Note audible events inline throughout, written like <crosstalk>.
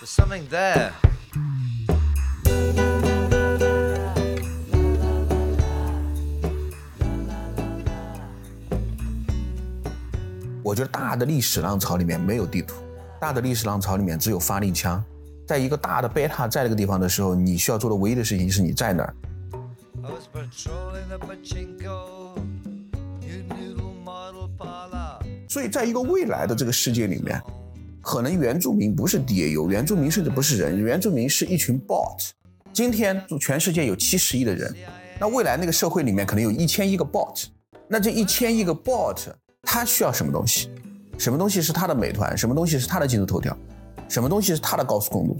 There's something there. <laughs> 我觉得大的历史浪潮里面没有地图，大的历史浪潮里面只有发令枪。在一个大的贝塔在那个地方的时候，你需要做的唯一的事情是你在哪儿。所以，在一个未来的这个世界里面，可能原住民不是 DAU，原住民甚至不是人，原住民是一群 bot。今天全世界有七十亿的人，那未来那个社会里面可能有一千亿个 bot。那这一千亿个 bot，它需要什么东西？什么东西是它的美团？什么东西是它的今日头条？什么东西是它的高速公路？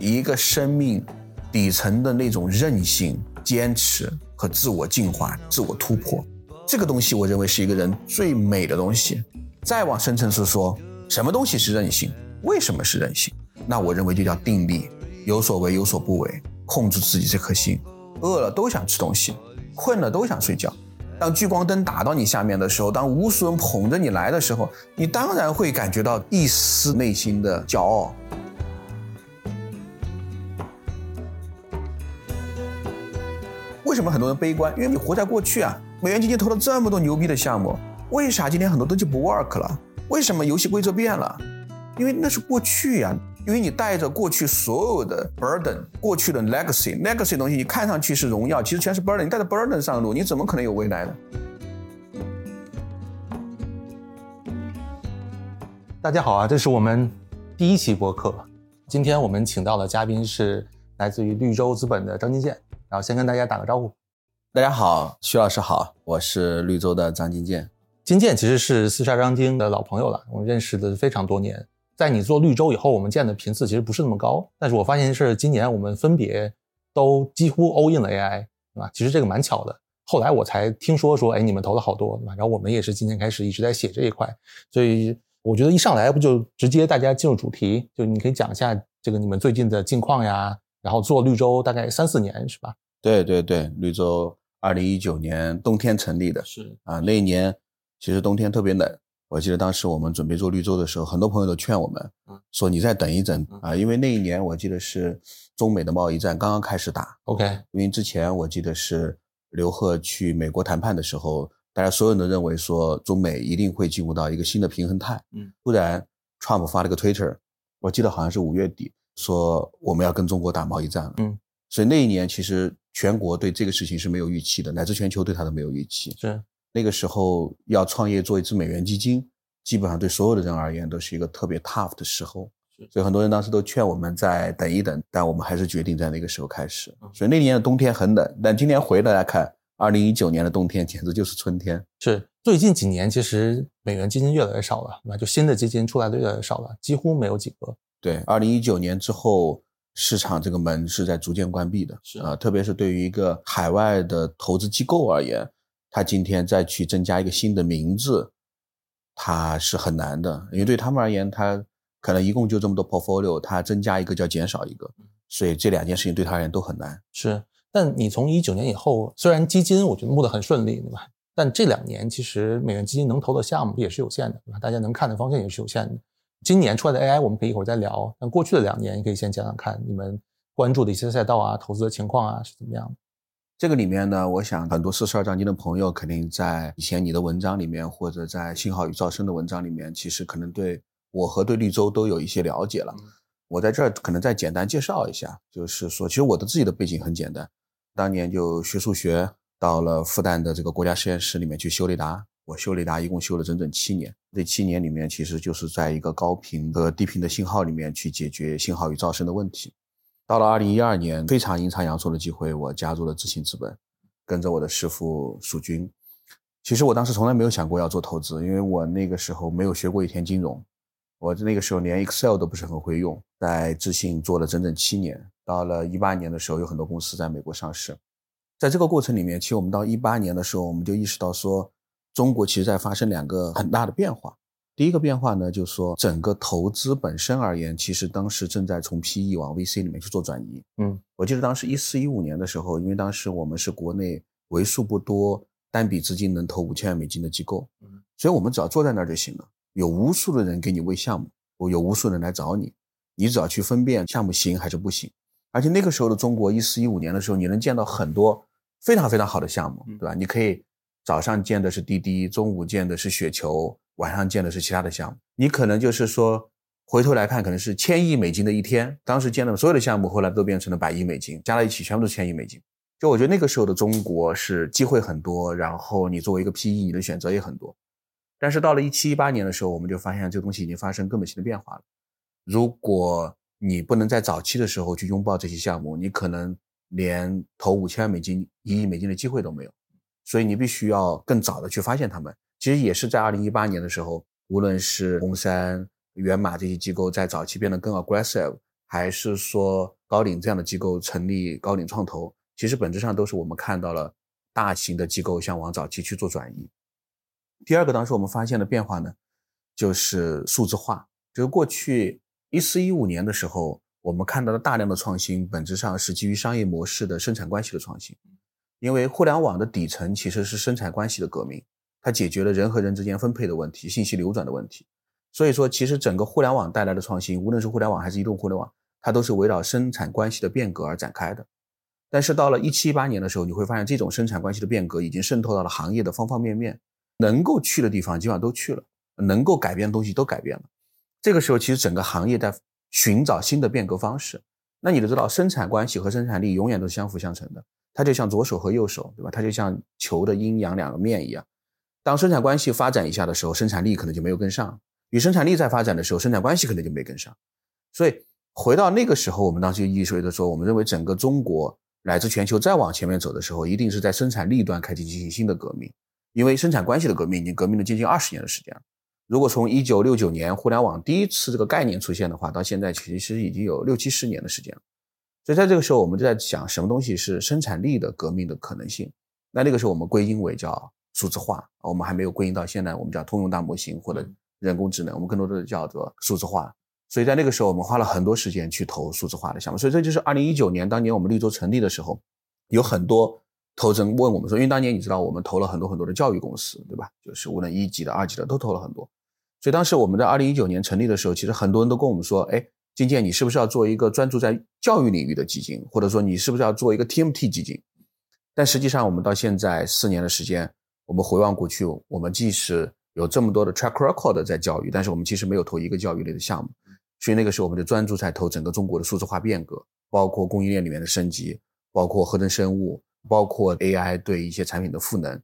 一个生命底层的那种韧性、坚持和自我进化、自我突破，这个东西我认为是一个人最美的东西。再往深层次说，什么东西是韧性？为什么是韧性？那我认为就叫定力，有所为有所不为，控制自己这颗心。饿了都想吃东西，困了都想睡觉。当聚光灯打到你下面的时候，当无数人捧着你来的时候，你当然会感觉到一丝内心的骄傲。为什么很多人悲观？因为你活在过去啊。美元基金投了这么多牛逼的项目，为啥今天很多东西不 work 了？为什么游戏规则变了？因为那是过去呀、因为你带着过去所有的 burden，过去的 legacy，legacy 东西你看上去是荣耀，其实全是 burden。你带着 burden 上路，你怎么可能有未来呢？大家好啊，这是我们第一期播客。今天我们请到的嘉宾是来自于绿洲资本的张金健，然后先跟大家打个招呼。大家好，徐老师好，我是绿洲的张金健。金健其实是四十二章经的老朋友了，我们认识的非常多年。在你做绿洲以后，我们见的频次其实不是那么高，但是我发现是今年我们分别都几乎 all in 了 AI，对吧？其实这个蛮巧的。后来我才听说说，哎，你们投了好多，对吧？然后我们也是今年开始一直在写这一块，所以我觉得一上来不就直接大家进入主题，就你可以讲一下这个你们最近的近况呀，然后做绿洲大概三四年是吧？对对对，绿洲二零一九年冬天成立的是，啊，那一年其实冬天特别冷。我记得当时我们准备做绿洲的时候，很多朋友都劝我们嗯说：“你再等一等啊，因为那一年我记得是中美的贸易战刚刚开始打，OK，因为之前我记得是刘鹤去美国谈判的时候，大家所有人都认为说中美一定会进入到一个新的平衡态。嗯，突然 Trump 发了个 Twitter，我记得好像是五月底，说我们要跟中国打贸易战了。嗯，所以那一年其实全国对这个事情是没有预期的，乃至全球对它都没有预期。是那个时候要创业做一支美元基金，基本上对所有的人而言都是一个特别 tough 的时候是。所以很多人当时都劝我们再等一等，但我们还是决定在那个时候开始嗯。所以那年的冬天很冷，但今年回来看，二零一九年的冬天简直就是春天。是，最近几年其实美元基金越来越少了，那？就新的基金出来的越来越少了，几乎没有几个。对，二零一九年之后，市场这个门是在逐渐关闭的。是啊、特别是对于一个海外的投资机构而言，他今天再去增加一个新的名字，它是很难的，因为对他们而言，他可能一共就这么多 portfolio，他增加一个就要减少一个，所以这两件事情对他而言都很难。是，但你从一九年以后，虽然基金我觉得募得很顺利，对吧？但这两年其实美元基金能投的项目也是有限的？大家能看的方向也是有限的。今年出来的 AI 我们可以一会儿再聊，但过去的两年你可以先讲讲看你们关注的一些赛道啊、投资的情况啊是怎么样的。这个里面呢，我想很多四十二章经的朋友肯定在以前你的文章里面，或者在信号与噪声的文章里面，其实可能对我和对绿洲都有一些了解了。嗯我在这儿可能再简单介绍一下，就是说，其实我的自己的背景很简单，当年就学数学，到了复旦的这个国家实验室里面去修雷达。我修雷达一共修了整整七年，这七年里面其实就是在一个高频和低频的信号里面去解决信号与噪声的问题。到了二零一二年，非常阴差阳错的机会，我加入了知行资本，跟着我的师傅蜀军。其实我当时从来没有想过要做投资，因为我那个时候没有学过一天金融，我那个时候连 Excel 都不是很会用。在知信做了整整七年，到了一八年的时候，有很多公司在美国上市。在这个过程里面，其实我们到一八年的时候，我们就意识到说，中国其实在发生两个很大的变化。第一个变化呢，就是说整个投资本身而言，其实当时正在从 PE 往 VC 里面去做转移。嗯，我记得当时一四一五年的时候，因为当时我们是国内为数不多单笔资金能投五千万美金的机构嗯，所以我们只要坐在那儿就行了。有无数的人给你喂项目，有无数人来找你，你只要去分辨项目行还是不行。而且那个时候的中国，一四一五年的时候，你能见到很多非常非常好的项目，对吧？你可以早上见的是滴滴，中午见的是雪球，晚上见的是其他的项目。你可能就是说，回头来看，可能是千亿美金的一天。当时见的所有的项目，后来都变成了百亿美金，加在一起全部都是千亿美金。就我觉得那个时候的中国是机会很多，然后你作为一个 PE，你的选择也很多。但是到了一七一八年的时候，我们就发现这个东西已经发生根本性的变化了。如果你不能在早期的时候去拥抱这些项目，你可能连投五千万美金、一亿美金的机会都没有。所以你必须要更早的去发现他们。其实也是在二零一八年的时候，无论是红杉、源码这些机构在早期变得更 aggressive，还是说高瓴这样的机构成立高瓴创投，其实本质上都是我们看到了大型的机构向往早期去做转移。第二个，当时我们发现的变化呢，就是数字化。就是过去一四一五年的时候，我们看到的大量的创新，本质上是基于商业模式的生产关系的创新。因为互联网的底层其实是生产关系的革命，它解决了人和人之间分配的问题、信息流转的问题。所以说，其实整个互联网带来的创新，无论是互联网还是移动互联网，它都是围绕生产关系的变革而展开的。但是到了一七一八年的时候，你会发现这种生产关系的变革已经渗透到了行业的方方面面。能够去的地方基本上都去了，能够改变的东西都改变了。这个时候，其实整个行业在寻找新的变革方式。那你都知道，生产关系和生产力永远都是相辅相成的，它就像左手和右手，对吧？它就像球的阴阳两个面一样。当生产关系发展一下的时候，生产力可能就没有跟上；与生产力在发展的时候，生产关系可能就没跟上。所以回到那个时候，我们当时就意味着说，我们认为整个中国乃至全球再往前面走的时候，一定是在生产力端开启进行新的革命。因为生产关系的革命已经革命了接近二十年的时间了。如果从一九六九年互联网第一次这个概念出现的话，到现在其实已经有六七十年的时间了。所以在这个时候，我们就在想什么东西是生产力的革命的可能性。那那个时候我们归因为叫数字化，我们还没有归因到现在我们叫通用大模型或者人工智能，我们更多的叫做数字化。所以在那个时候，我们花了很多时间去投数字化的项目。所以这就是二零一九年当年我们绿洲成立的时候，有很多。投资人问我们说，因为当年你知道我们投了很多很多的教育公司，对吧？就是无论一级的、二级的都投了很多。所以当时我们在二零一九年成立的时候，其实很多人都跟我们说，哎，金建，你是不是要做一个专注在教育领域的基金，或者说你是不是要做一个 TMT 基金？但实际上，我们到现在四年的时间，我们回望过去，我们即使有这么多的 track record 在教育，但是我们其实没有投一个教育类的项目。所以那个时候，我们就专注在投整个中国的数字化变革，包括供应链里面的升级，包括合成生物。包括 AI 对一些产品的赋能，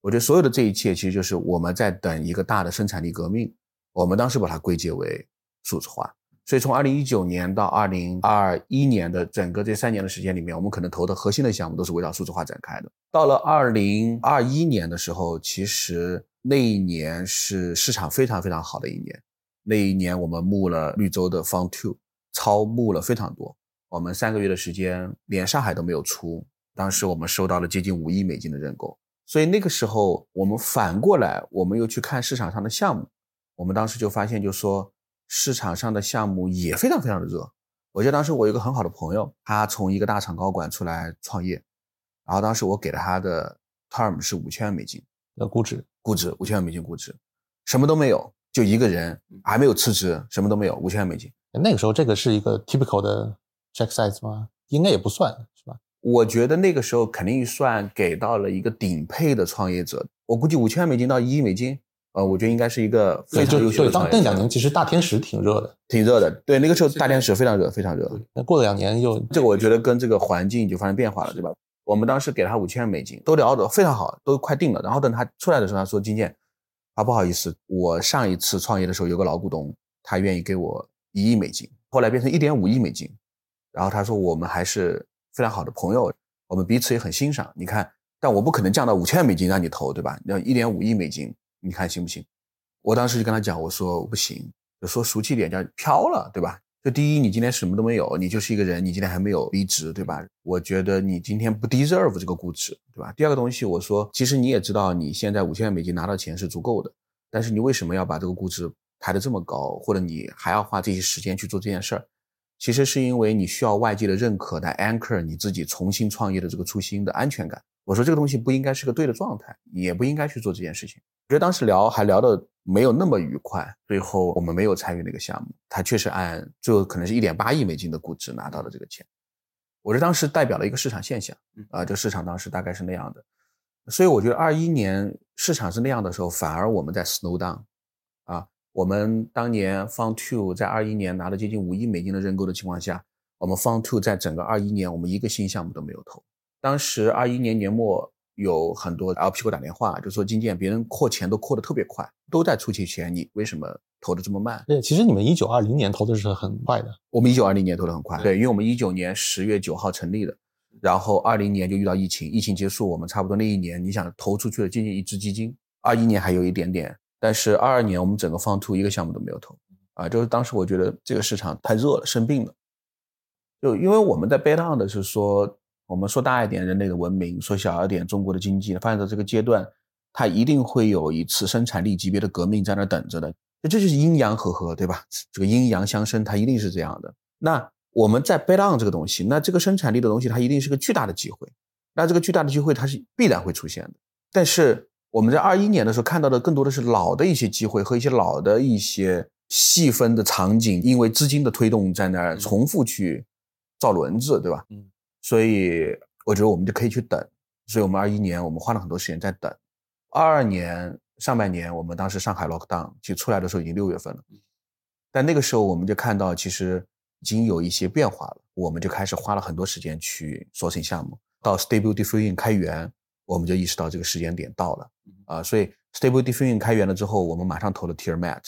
我觉得所有的这一切其实就是我们在等一个大的生产力革命。我们当时把它归结为数字化。所以从二零一九年到二零二一年的整个这三年的时间里面，我们可能投的核心的项目都是围绕数字化展开的。到了二零二一年的时候，其实那一年是市场非常非常好的一年。那一年我们募了绿洲的 Fund Two，超募了非常多。我们三个月的时间连上海都没有出。当时我们收到了接近五亿美金的认购，所以那个时候我们反过来，我们又去看市场上的项目，我们当时就发现，就说市场上的项目也非常非常的热。我记得当时我有一个很好的朋友，他从一个大厂高管出来创业，然后当时我给了他的 term 是五千万美金的估值，估值五千万美金估值，什么都没有，就一个人还没有辞职，什么都没有，五千万美金。那个时候这个是一个 typical 的 check size 吗？应该也不算是吧。我觉得那个时候肯定算给到了一个顶配的创业者，我估计五千万美金到一亿美金，呃，我觉得应该是一个非常优秀的创业者。那两年其实大天使挺热的，挺热的。对，那个时候大天使非常热，非常热。那过了两年又这个，我觉得跟这个环境就发生变化了，对吧？我们当时给了他五千万美金，都聊得非常好，都快定了。然后等他出来的时候，他说：“金建，啊，不好意思，我上一次创业的时候有个老股东，他愿意给我一亿美金，后来变成一点五亿美金。然后他说我们还是非常好的朋友。”我们彼此也很欣赏，你看，但我不可能降到五千万美金让你投，对吧？要一点五亿美金，你看行不行？我当时就跟他讲，我说不行，就说俗气点叫飘了，对吧？就第一，你今天什么都没有，你就是一个人，你今天还没有离职，对吧？我觉得你今天不 deserve 这个估值，对吧？第二个东西，我说，其实你也知道，你现在五千万美金拿到钱是足够的，但是你为什么要把这个估值抬得这么高，或者你还要花这些时间去做这件事儿？其实是因为你需要外界的认可来 anchor 你自己重新创业的这个初心的安全感。我说这个东西不应该是个对的状态，也不应该去做这件事情。我觉得当时聊还聊的没有那么愉快，最后我们没有参与那个项目。他确实按最后可能是一点八亿美金的估值拿到了这个钱。我是当时代表了一个市场现象，啊，这市场当时大概是那样的。所以我觉得二一年市场是那样的时候，反而我们在 slow down。啊，我们当年 Fund Two 在二一年拿了接近五亿美金的认购的情况下，我们 Fund Two 在整个二一年我们一个新项目都没有投。当时二一年年末有很多 LP 给我打电话，就说金建别人扩钱都扩得特别快，都在出去钱，你为什么投的这么慢？对，其实你们一九二零年投的是很快的，我们一九二零年投的很快，对，因为我们一九年十月九号成立的，然后二零年就遇到疫情，疫情结束，我们差不多那一年，你想投出去了接近一支基金，二一年还有一点点，但是二二年我们整个 Fund Two 一个项目都没有投，啊，就是当时我觉得这个市场太热了，生病了，就因为我们在 bet on 的是说。我们说大一点，人类的文明；说小一点，中国的经济。发展到这个阶段，它一定会有一次生产力级别的革命在那等着的。这就是阴阳和合，对吧？这个阴阳相生，它一定是这样的。那我们在 bet on 这个东西，那这个生产力的东西，它一定是个巨大的机会。那这个巨大的机会，它是必然会出现的。但是我们在二一年的时候看到的，更多的是老的一些机会和一些老的一些细分的场景，因为资金的推动，在那儿重复去造轮子，对吧？嗯。所以我觉得我们就可以去等，所以我们二一年我们花了很多时间在等，二二年上半年我们当时上海 lock down，其实出来的时候已经六月份了，但那个时候我们就看到其实已经有一些变化了，我们就开始花了很多时间去锁成项目，到 stable diffusion 开源，我们就意识到这个时间点到了，啊，所以 stable diffusion 开源了之后，我们马上投了 tier mat，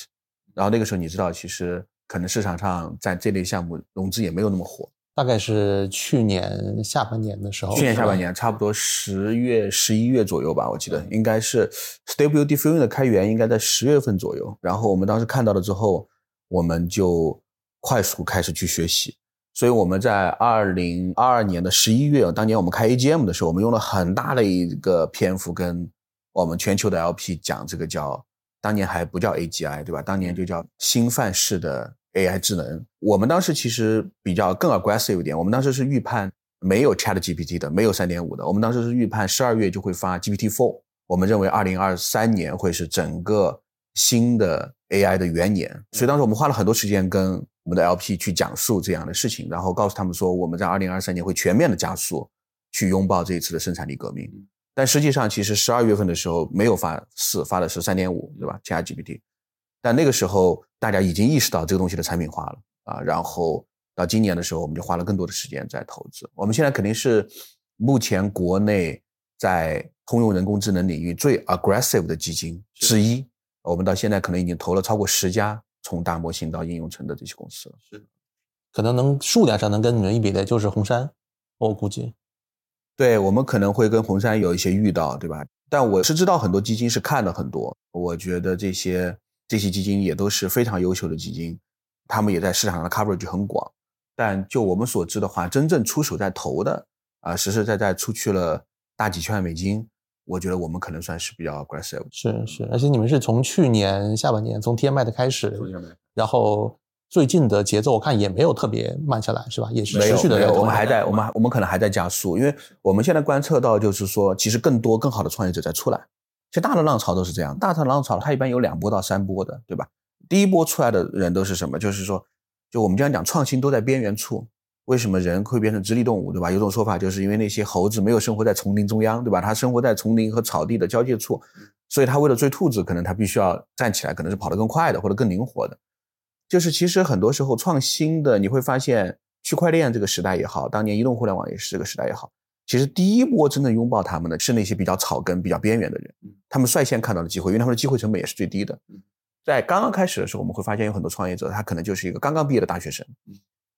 然后那个时候你知道其实可能市场上在这类项目融资也没有那么火。大概是去年下半年的时候，去年下半年差不多十月、十一月左右吧，我记得应该是 Stable Diffusion 的开源应该在十月份左右。然后我们当时看到了之后，我们就快速开始去学习。所以我们在二零二二年的十一月，当年我们开 AGM 的时候，我们用了很大的一个篇幅跟我们全球的 LP 讲这个叫，当年还不叫 AGI 对吧？当年就叫新范式的。AI 智能，我们当时其实比较更 aggressive 一点。我们当时是预判没有 Chat GPT 的，没有三点五的。我们当时是预判十二月就会发 GPT Four。我们认为二零二三年会是整个新的 AI 的元年。所以当时我们花了很多时间跟我们的 LP 去讲述这样的事情，然后告诉他们说我们在二零二三年会全面的加速去拥抱这一次的生产力革命。但实际上，其实十二月份的时候没有发四，发的是三点五，对吧？Chat GPT。但那个时候，大家已经意识到这个东西的产品化了啊。然后到今年的时候，我们就花了更多的时间在投资。我们现在肯定是目前国内在通用人工智能领域最 aggressive 的基金之一。我们到现在可能已经投了超过十家从大模型到应用层的这些公司了。是，可能能数量上能跟你们一比的，就是红杉，我估计。对我们可能会跟红杉有一些遇到，对吧？但我是知道很多基金是看了很多，我觉得这些。这些基金也都是非常优秀的基金，他们也在市场上的 coverage 很广。但就我们所知的话，真正出手在投的啊，实实在在出去了大几千万美金，我觉得我们可能算是比较 aggressive。是是，而且你们是从去年下半年从 TMI 的开始，然后最近的节奏我看也没有特别慢下来，是吧？也是持续的。我们还在，我们我们可能还在加速，因为我们现在观测到就是说，其实更多更好的创业者在出来。其实大的浪潮都是这样，大的浪潮它一般有两波到三波的，对吧？第一波出来的人都是什么？就是说，就我们经常讲创新都在边缘处。为什么人会变成直立动物，对吧？有种说法就是因为那些猴子没有生活在丛林中央，对吧？它生活在丛林和草地的交界处，所以它为了追兔子，可能它必须要站起来，可能是跑得更快的或者更灵活的。就是其实很多时候创新的，你会发现区块链这个时代也好，当年移动互联网也是这个时代也好。其实第一波真正拥抱他们的是那些比较草根、比较边缘的人，他们率先看到了机会，因为他们的机会成本也是最低的。在刚刚开始的时候，我们会发现有很多创业者，他可能就是一个刚刚毕业的大学生，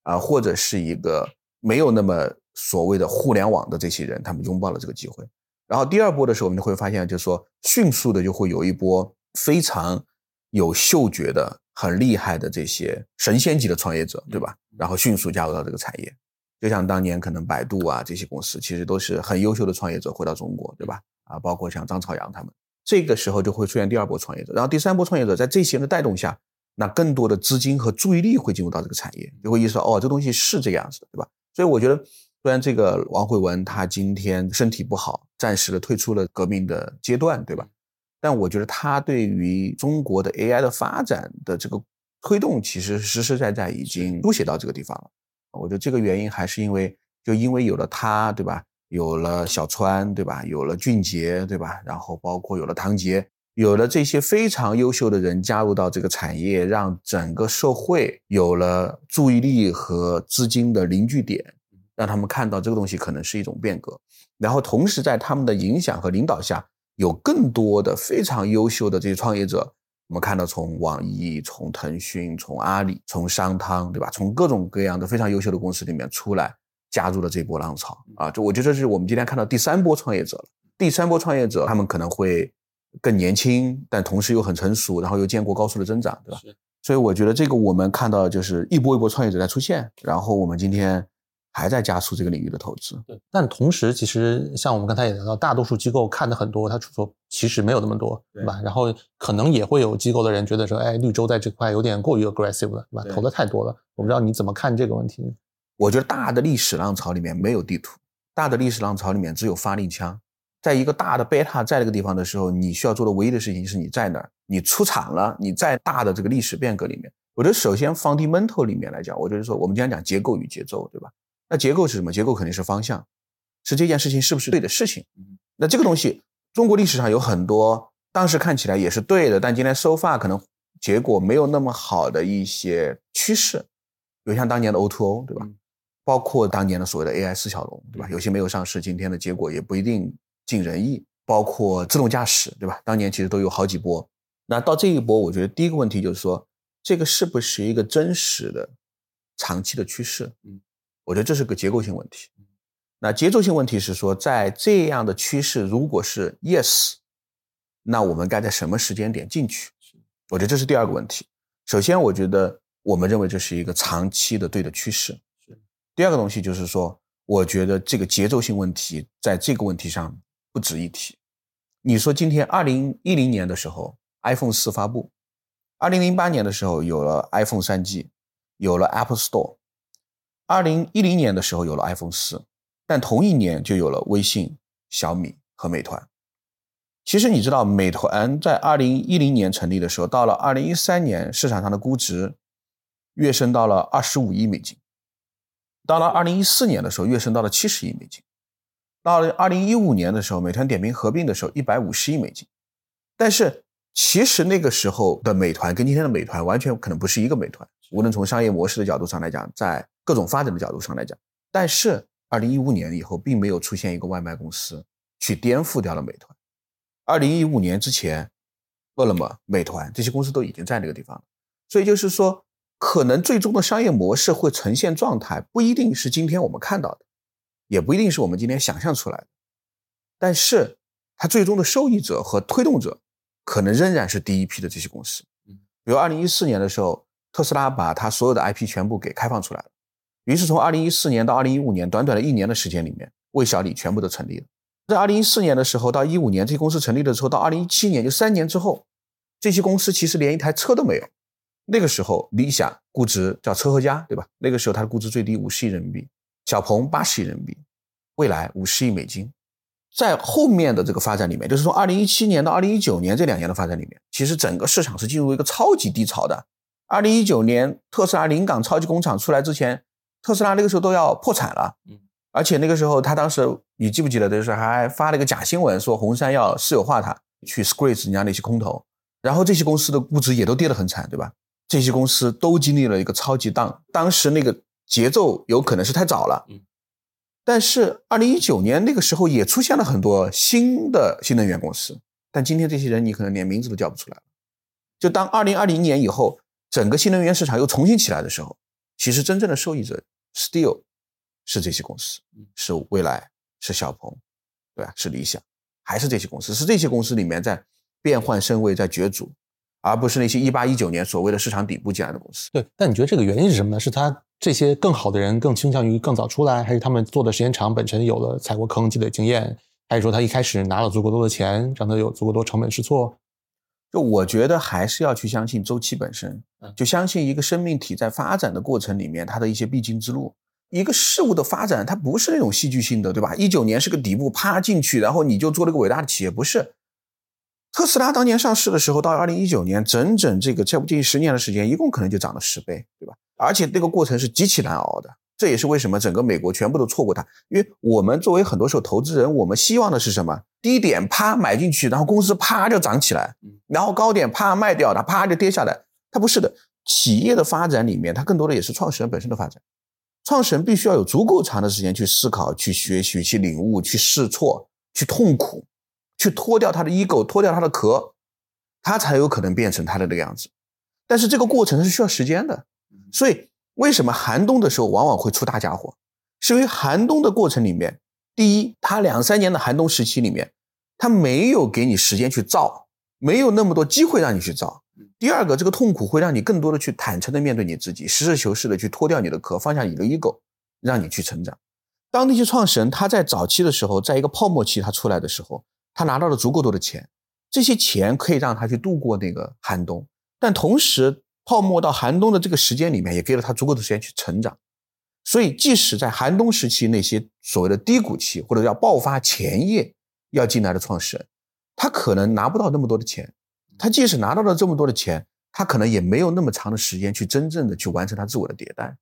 啊，或者是一个没有那么所谓的互联网的这些人，他们拥抱了这个机会。然后第二波的时候，我们就会发现，就是说迅速的就会有一波非常有嗅觉的、很厉害的这些神仙级的创业者，对吧？然后迅速加入到这个产业。就像当年可能百度啊这些公司，其实都是很优秀的创业者回到中国，对吧？啊，包括像张朝阳他们，这个时候就会出现第二波创业者，然后第三波创业者在这些人的带动下，那更多的资金和注意力会进入到这个产业，就会意识到哦，这东西是这个样子的，对吧？所以我觉得，虽然这个王慧文他今天身体不好，暂时的退出了革命的阶段，对吧？但我觉得他对于中国的 AI 的发展的这个推动，其实实实在在已经书写到这个地方了。我觉得这个原因还是因为，就因为有了他，对吧？有了小川，对吧？有了俊杰，对吧？然后包括有了唐杰，有了这些非常优秀的人加入到这个产业，让整个社会有了注意力和资金的凝聚点，让他们看到这个东西可能是一种变革。然后同时在他们的影响和领导下。有更多的非常优秀的这些创业者，我们看到从网易、从腾讯、从阿里、从商汤，对吧？从各种各样的非常优秀的公司里面出来，加入了这波浪潮啊！就我觉得这是我们今天看到第三波创业者了。第三波创业者，他们可能会更年轻，但同时又很成熟，然后又见过高速的增长，对吧？所以我觉得这个我们看到就是一波一波创业者在出现，然后我们今天。还在加速这个领域的投资，对。但同时，其实像我们刚才也聊到，大多数机构看的很多，他说其实没有那么多，对吧？然后可能也会有机构的人觉得说，哎，绿洲在这块有点过于 aggressive 了，对吧？投的太多了。我不知道你怎么看这个问题。我觉得大的历史浪潮里面没有地图，大的历史浪潮里面只有发令枪。在一个大的 beta 在这个地方的时候，你需要做的唯一的事情是你在哪儿，你出场了，你在大的这个历史变革里面。我觉得首先 fundamental 里面来讲，我觉得说我们经常讲结构与节奏，对吧？那结构是什么？结构肯定是方向，是这件事情是不是对的事情。那这个东西，中国历史上有很多当时看起来也是对的，但今天收发可能结果没有那么好的一些趋势，有像当年的 O2O，对吧？包括当年的所谓的 AI 四小龙，对吧？有些没有上市，今天的结果也不一定尽人意。包括自动驾驶，对吧？当年其实都有好几波。那到这一波，我觉得第一个问题就是说，这个是不是一个真实的长期的趋势？嗯。我觉得这是个结构性问题。那节奏性问题是说，在这样的趋势如果是 yes，那我们该在什么时间点进去？我觉得这是第二个问题。首先，我觉得我们认为这是一个长期的对的趋势。第二个东西就是说，我觉得这个节奏性问题在这个问题上不值一提。你说今天二零一零年的时候，iPhone 四发布；二零零八年的时候有了 iPhone 三 G，有了 Apple Store。二零一零年的时候有了 iPhone 四，但同一年就有了微信、小米和美团。其实你知道，美团在二零一零年成立的时候，到了二零一三年，市场上的估值跃升到了二十五亿美金；到了二零一四年的时候，跃升到了七十亿美金；到了二零一五年的时候，美团点评合并的时候，一百五十亿美金。但是，其实那个时候的美团跟今天的美团完全可能不是一个美团，无论从商业模式的角度上来讲，在各种发展的角度上来讲，但是二零一五年以后，并没有出现一个外卖公司去颠覆掉了美团。二零一五年之前，饿了么、美团这些公司都已经在那个地方了。所以就是说，可能最终的商业模式会呈现状态，不一定是今天我们看到的，也不一定是我们今天想象出来的。但是它最终的受益者和推动者，可能仍然是第一批的这些公司。比如二零一四年的时候，特斯拉把它所有的 IP 全部给开放出来了。于是从二零一四年到二零一五年，短短的一年的时间里面，魏小李全部都成立了。在二零一四年的时候到一五年，这些公司成立的时候，到二零一七年就三年之后，这些公司其实连一台车都没有。那个时候，理想估值叫车和家，对吧？那个时候它的估值最低五十亿人民币，小鹏八十亿人民币，未来五十亿美金。在后面的这个发展里面，就是从二零一七年到二零一九年这两年的发展里面，其实整个市场是进入一个超级低潮的。二零一九年特斯拉临港超级工厂出来之前。特斯拉那个时候都要破产了，嗯，而且那个时候他当时你记不记得，就是还发了一个假新闻，说红杉要私有化它，去 squeeze 人家那些空头，然后这些公司的估值也都跌得很惨，对吧？这些公司都经历了一个超级荡，当时那个节奏有可能是太早了，嗯，但是二零一九年那个时候也出现了很多新的新能源公司，但今天这些人你可能连名字都叫不出来了。就当二零二零年以后，整个新能源市场又重新起来的时候，其实真正的受益者。Still 是这些公司，是未来，是小鹏，对吧？是理想，还是这些公司？是这些公司里面在变换身位，在角逐，而不是那些一八一九年所谓的市场底部进来的公司。对，但你觉得这个原因是什么呢？是他这些更好的人更倾向于更早出来，还是他们做的时间长，本身有了踩过坑积累经验，还是说他一开始拿了足够多的钱，让他有足够多成本试错？就我觉得还是要去相信周期本身，就相信一个生命体在发展的过程里面它的一些必经之路。一个事物的发展，它不是那种戏剧性的，对吧？一九年是个底部，啪进去，然后你就做了个伟大的企业，不是。特斯拉当年上市的时候，到二零一九年，整整这个差不多近十年的时间，一共可能就涨了十倍，对吧？而且那个过程是极其难熬的，这也是为什么整个美国全部都错过它。因为我们作为很多时候投资人，我们希望的是什么？低点啪买进去，然后公司啪就涨起来，然后高点啪卖掉，它啪就跌下来。它不是的，企业的发展里面，它更多的也是创始人本身的发展。创始人必须要有足够长的时间去思考、去学习、去领悟、去试错、去痛苦。去脱掉他的 ego，脱掉他的壳，他才有可能变成他的那个样子。但是这个过程是需要时间的，所以为什么寒冬的时候往往会出大家伙？是因为寒冬的过程里面，第一，他两三年的寒冬时期里面，他没有给你时间去造，没有那么多机会让你去造。第二个，这个痛苦会让你更多的去坦诚的面对你自己，实事求是的去脱掉你的壳，放下你的 ego，让你去成长。当那些创始人他在早期的时候，在一个泡沫期他出来的时候。他拿到了足够多的钱，这些钱可以让他去度过那个寒冬，但同时泡沫到寒冬的这个时间里面，也给了他足够的时间去成长。所以，即使在寒冬时期那些所谓的低谷期或者叫爆发前夜要进来的创始人，他可能拿不到那么多的钱。他即使拿到了这么多的钱，他可能也没有那么长的时间去真正的去完成他自我的迭代。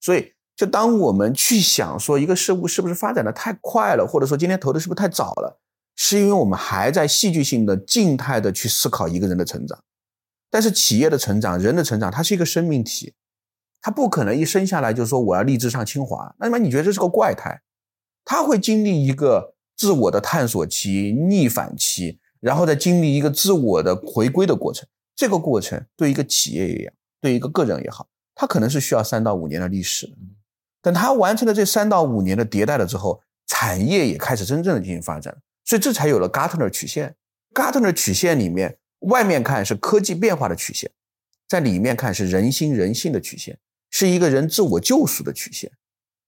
所以，就当我们去想说一个事物是不是发展的太快了，或者说今天投的是不是太早了？是因为我们还在戏剧性的静态的去思考一个人的成长，但是企业的成长、人的成长，它是一个生命体，它不可能一生下来就说我要立志上清华。那么你觉得这是个怪胎？他会经历一个自我的探索期、逆反期，然后再经历一个自我的回归的过程。这个过程对一个企业也好，对一个个人也好，它可能是需要三到五年的历史。等他完成了这三到五年的迭代了之后，产业也开始真正的进行发展。所以这才有了 Gartner 曲线。Gartner 曲线里面，外面看是科技变化的曲线，在里面看是人心人性的曲线，是一个人自我救赎的曲线。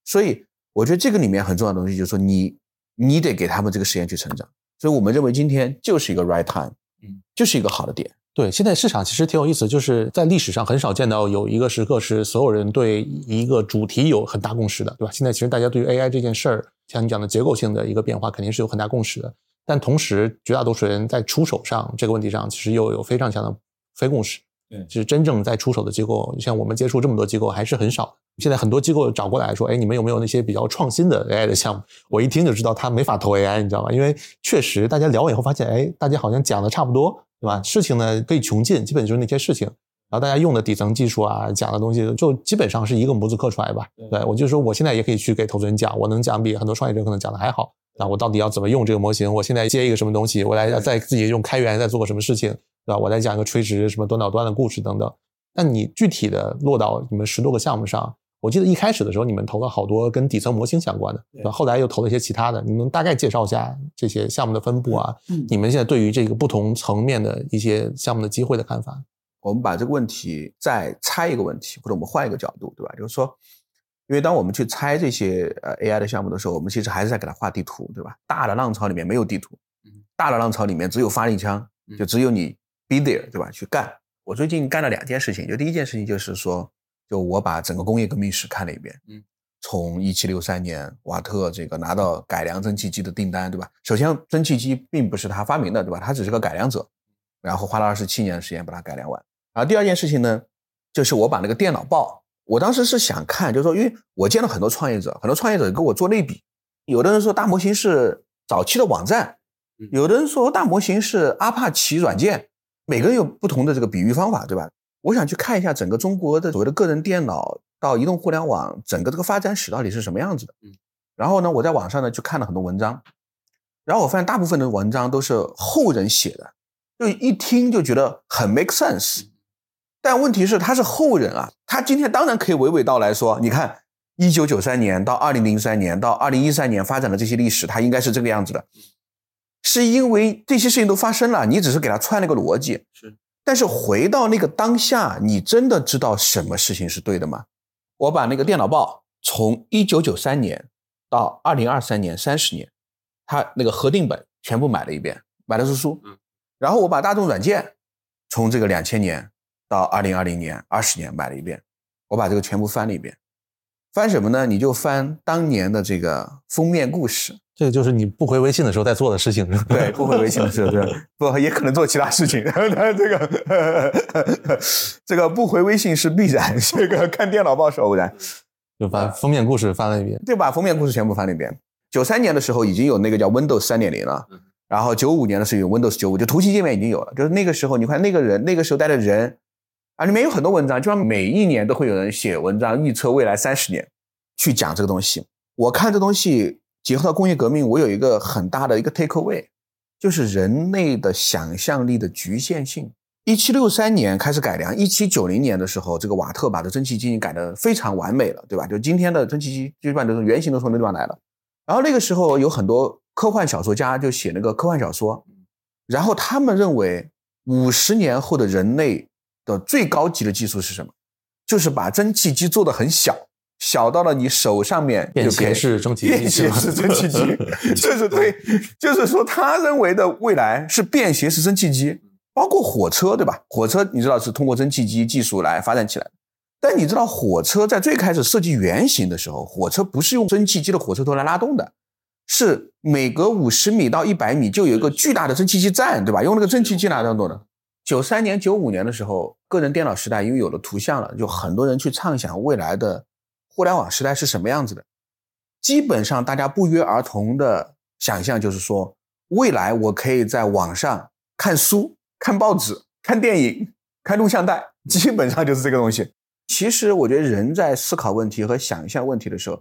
所以我觉得这个里面很重要的东西就是说，你你得给他们这个时间去成长。所以我们认为今天就是一个 right time，嗯，就是一个好的点。对，现在市场其实挺有意思，就是在历史上很少见到有一个时刻是所有人对一个主题有很大共识的，对吧？现在其实大家对于 AI 这件事儿。像你讲的结构性的一个变化，肯定是有很大共识的。但同时，绝大多数人在出手上这个问题上，其实又有非常强的非共识。对，其实真正在出手的机构，像我们接触这么多机构，还是很少。现在很多机构找过来说：“哎，你们有没有那些比较创新的 AI 的项目？”我一听就知道他没法投 AI，你知道吗？因为确实大家聊完以后发现，哎，大家好像讲的差不多，对吧？事情呢可以穷尽，基本就是那些事情。然后大家用的底层技术啊，讲的东西就基本上是一个模子刻出来吧。对我就说，我现在也可以去给投资人讲，我能讲比很多创业者可能讲的还好。那我到底要怎么用这个模型？我现在接一个什么东西？我来在自己用开源在做个什么事情，对吧？我再讲一个垂直什么端到端的故事等等。那你具体的落到你们十多个项目上，我记得一开始的时候你们投了好多跟底层模型相关的，对吧？后来又投了一些其他的，你能大概介绍一下这些项目的分布啊？你们现在对于这个不同层面的一些项目的机会的看法？我们把这个问题再拆一个问题，或者我们换一个角度，对吧？就是说，因为当我们去拆这些呃 AI 的项目的时候，我们其实还是在给它画地图，对吧？大的浪潮里面没有地图，大的浪潮里面只有发令枪，就只有你 be there，对吧？去干。我最近干了两件事情，就第一件事情就是说，就我把整个工业革命史看了一遍，嗯，从一七六三年瓦特这个拿到改良蒸汽机的订单，对吧？首先，蒸汽机并不是他发明的，对吧？他只是个改良者，然后花了二十七年的时间把它改良完。然后第二件事情呢，就是我把那个电脑报，我当时是想看，就是说，因为我见了很多创业者，很多创业者跟我做类比，有的人说大模型是早期的网站，有的人说大模型是阿帕奇软件，每个人有不同的这个比喻方法，对吧？我想去看一下整个中国的所谓的个人电脑到移动互联网整个这个发展史到底是什么样子的。然后呢，我在网上呢去看了很多文章，然后我发现大部分的文章都是后人写的，就一听就觉得很 make sense。但问题是，他是后人啊，他今天当然可以娓娓道来说，你看，一九九三年到二零零三年到二零一三年发展的这些历史，它应该是这个样子的，是因为这些事情都发生了，你只是给他串了个逻辑。是，但是回到那个当下，你真的知道什么事情是对的吗？我把那个电脑报从一九九三年到二零二三年三十年，他那个核定本全部买了一遍，买的是书。嗯，然后我把大众软件从这个两千年。到二零二零年二十年买了一遍，我把这个全部翻了一遍，翻什么呢？你就翻当年的这个封面故事。这个就是你不回微信的时候在做的事情，是吧？对，不回微信的时候，对，<laughs> 不也可能做其他事情。<laughs> 这个这个不回微信是必然，这个看电脑报是偶然。就把封面故事翻了一遍，就把封面故事全部翻了一遍。九三年的时候已经有那个叫 Windows 三点零了，然后九五年的时候有 Windows 九五，就图形界面已经有了。就是那个时候，你看那个人那个时候带的人啊，里面有很多文章，就像每一年都会有人写文章预测未来三十年，去讲这个东西。我看这东西结合到工业革命，我有一个很大的一个 take away，就是人类的想象力的局限性。一七六三年开始改良，一七九零年的时候，这个瓦特把这蒸汽机已经改得非常完美了，对吧？就今天的蒸汽机基本都是原型都从那地方来了。然后那个时候有很多科幻小说家就写那个科幻小说，然后他们认为五十年后的人类的最高级的技术是什么？就是把蒸汽机做的很小，小到了你手上面便携式蒸汽机，便携式蒸汽机，<laughs> 就是对，就是说他认为的未来是便携式蒸汽机。包括火车，对吧？火车你知道是通过蒸汽机技术来发展起来的。但你知道火车在最开始设计原型的时候，火车不是用蒸汽机的火车头来拉动的，是每隔五十米到一百米就有一个巨大的蒸汽机站，对吧？用那个蒸汽机来拉动的。九三年、九五年的时候，个人电脑时代因为有了图像了，就很多人去畅想未来的互联网时代是什么样子的。基本上大家不约而同的想象就是说，未来我可以在网上看书。看报纸、看电影、看录像带，基本上就是这个东西。其实，我觉得人在思考问题和想象问题的时候，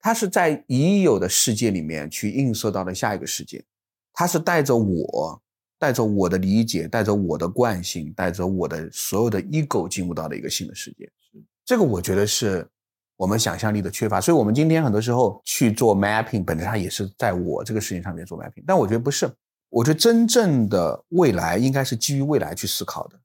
他是在已有的世界里面去映射到了下一个世界，他是带着我、带着我的理解、带着我的惯性、带着我的所有的 ego 进入到了一个新的世界。这个我觉得是我们想象力的缺乏。所以，我们今天很多时候去做 mapping，本质上也是在我这个事情上面做 mapping。但我觉得不是。我觉得真正的未来应该是基于未来去思考的，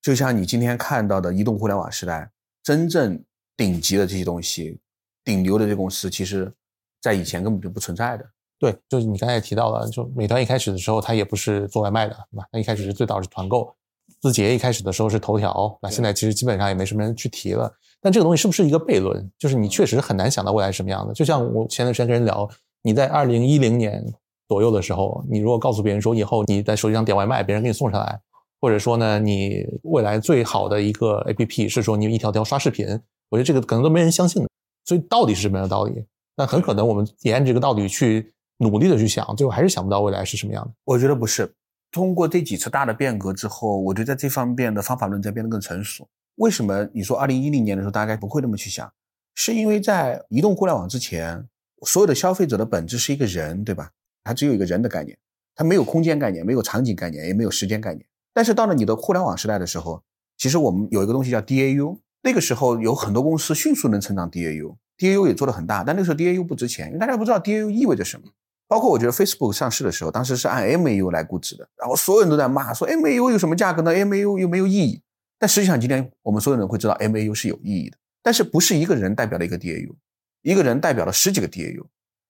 就像你今天看到的移动互联网时代，真正顶级的这些东西，顶流的这些公司，其实，在以前根本就不存在的。对，就是你刚才也提到了，就美团一开始的时候，它也不是做外卖的，对吧？它一开始是最早是团购，字节一开始的时候是头条，那现在其实基本上也没什么人去提了。但这个东西是不是一个悖论？就是你确实很难想到未来是什么样的。就像我前段时间跟人聊，你在二零一零年。左右的时候，你如果告诉别人说以后你在手机上点外卖，别人给你送上来，或者说呢，你未来最好的一个 A P P 是说你一条条刷视频，我觉得这个可能都没人相信的。所以到底是什么样的道理？那很可能我们沿着这个道理去努力的去想，最后还是想不到未来是什么样的。我觉得不是。通过这几次大的变革之后，我觉得在这方面的方法论在变得更成熟。为什么你说二零一零年的时候大概不会那么去想？是因为在移动互联网之前，所有的消费者的本质是一个人，对吧？他只有一个人的概念，他没有空间概念，没有场景概念，也没有时间概念。但是到了你的互联网时代的时候，其实我们有一个东西叫 DAU。那个时候有很多公司迅速能成长 DAU，DAU 也做得很大。但那个时候 DAU 不值钱，因为大家不知道 DAU 意味着什么。包括我觉得 Facebook 上市的时候，当时是按 MAU 来估值的，然后所有人都在骂说 MAU 有什么价格呢？MAU 又没有意义。但实际上今天我们所有人会知道 MAU 是有意义的。但是不是一个人代表了一个 DAU，一个人代表了十几个 DAU。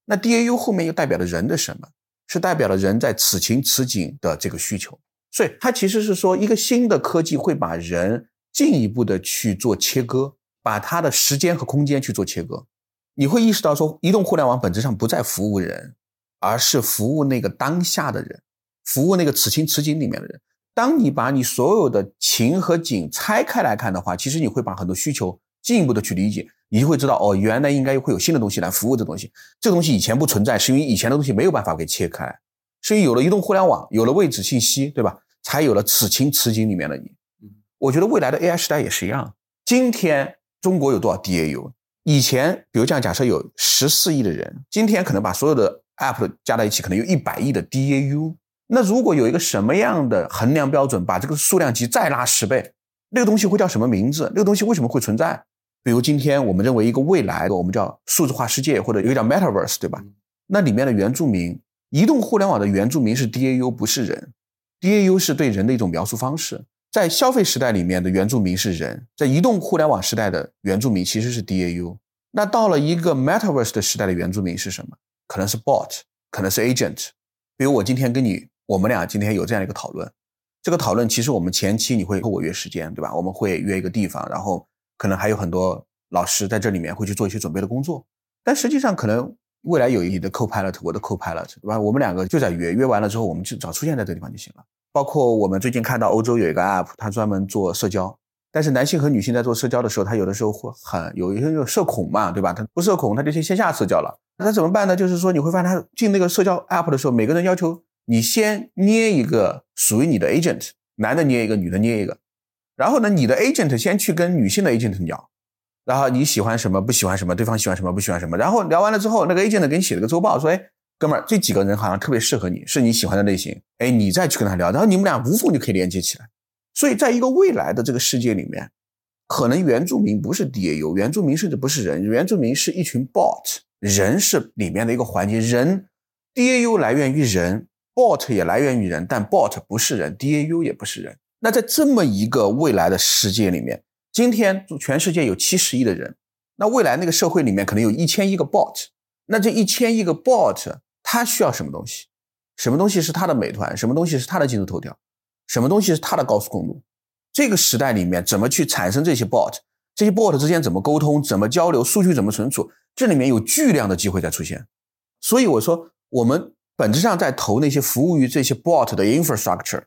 那 DAU 后面又代表了人的什么？是代表了人在此情此景的这个需求。所以它其实是说，一个新的科技会把人进一步的去做切割，把它的时间和空间去做切割。你会意识到说，移动互联网本质上不再服务人，而是服务那个当下的人，服务那个此情此景里面的人。当你把你所有的情和景拆开来看的话，其实你会把很多需求进一步的去理解。你就会知道哦，原来应该会有新的东西来服务这东西。这东西以前不存在，是因为以前的东西没有办法给切开，所以有了移动互联网，有了位置信息，对吧？才有了此情此景里面的你。我觉得未来的 AI 时代也是一样。今天中国有多少 DAU？以前比如这样假设有十四亿的人，今天可能把所有的 App 加在一起，可能有一百亿的 DAU。那如果有一个什么样的衡量标准，把这个数量级再拉十倍，那个东西会叫什么名字？那个东西为什么会存在？比如今天我们认为一个未来的我们叫数字化世界或者一个叫 Metaverse，对吧？那里面的原住民，移动互联网的原住民是 DAU，不是人。DAU 是对人的一种描述方式。在消费时代里面的原住民是人，在移动互联网时代的原住民其实是 DAU。那到了一个 Metaverse 的时代的原住民是什么？可能是 Bot，可能是 Agent。比如我今天跟你，我们俩今天有这样一个讨论，这个讨论其实我们前期你会和我约时间，对吧？我们会约一个地方，然后。可能还有很多老师在这里面会去做一些准备的工作。但实际上，可能未来有你的 co-pilot，我的 co-pilot，对吧？我们两个就在约，约完了之后，我们就早出现在这个地方就行了。包括我们最近看到欧洲有一个 app，它专门做社交，但是男性和女性在做社交的时候，他有的时候会很有一些就社恐嘛，对吧？他不社恐，他就去线下社交了。那怎么办呢？就是说你会发现，他进那个社交 app 的时候，每个人要求你先捏一个属于你的 agent，男的捏一个，女的捏一个，然后呢，你的 agent 先去跟女性的 agent 聊，然后你喜欢什么，不喜欢什么，对方喜欢什么，不喜欢什么，然后聊完了之后，那个 agent 给你写了个周报，说，哎。哥们儿，这几个人好像特别适合你，是你喜欢的类型。哎，你再去跟他聊，然后你们俩无缝就可以连接起来。所以，在一个未来的这个世界里面，可能原住民不是 DAU，原住民甚至不是人，原住民是一群 bot，人是里面的一个环节。人 DAU 来源于人，bot 也来源于人，但 bot 不是人，DAU 也不是人。那在这么一个未来的世界里面，今天全世界有七十亿的人，那未来那个社会里面可能有一千亿个 bot，那这一千亿个 bot。他需要什么东西？什么东西是他的美团？什么东西是他的今日头条？什么东西是他的高速公路？这个时代里面，怎么去产生这些 bot？这些 bot 之间怎么沟通？怎么交流？数据怎么存储？这里面有巨量的机会在出现。所以我说，我们本质上在投那些服务于这些 bot 的 infrastructure。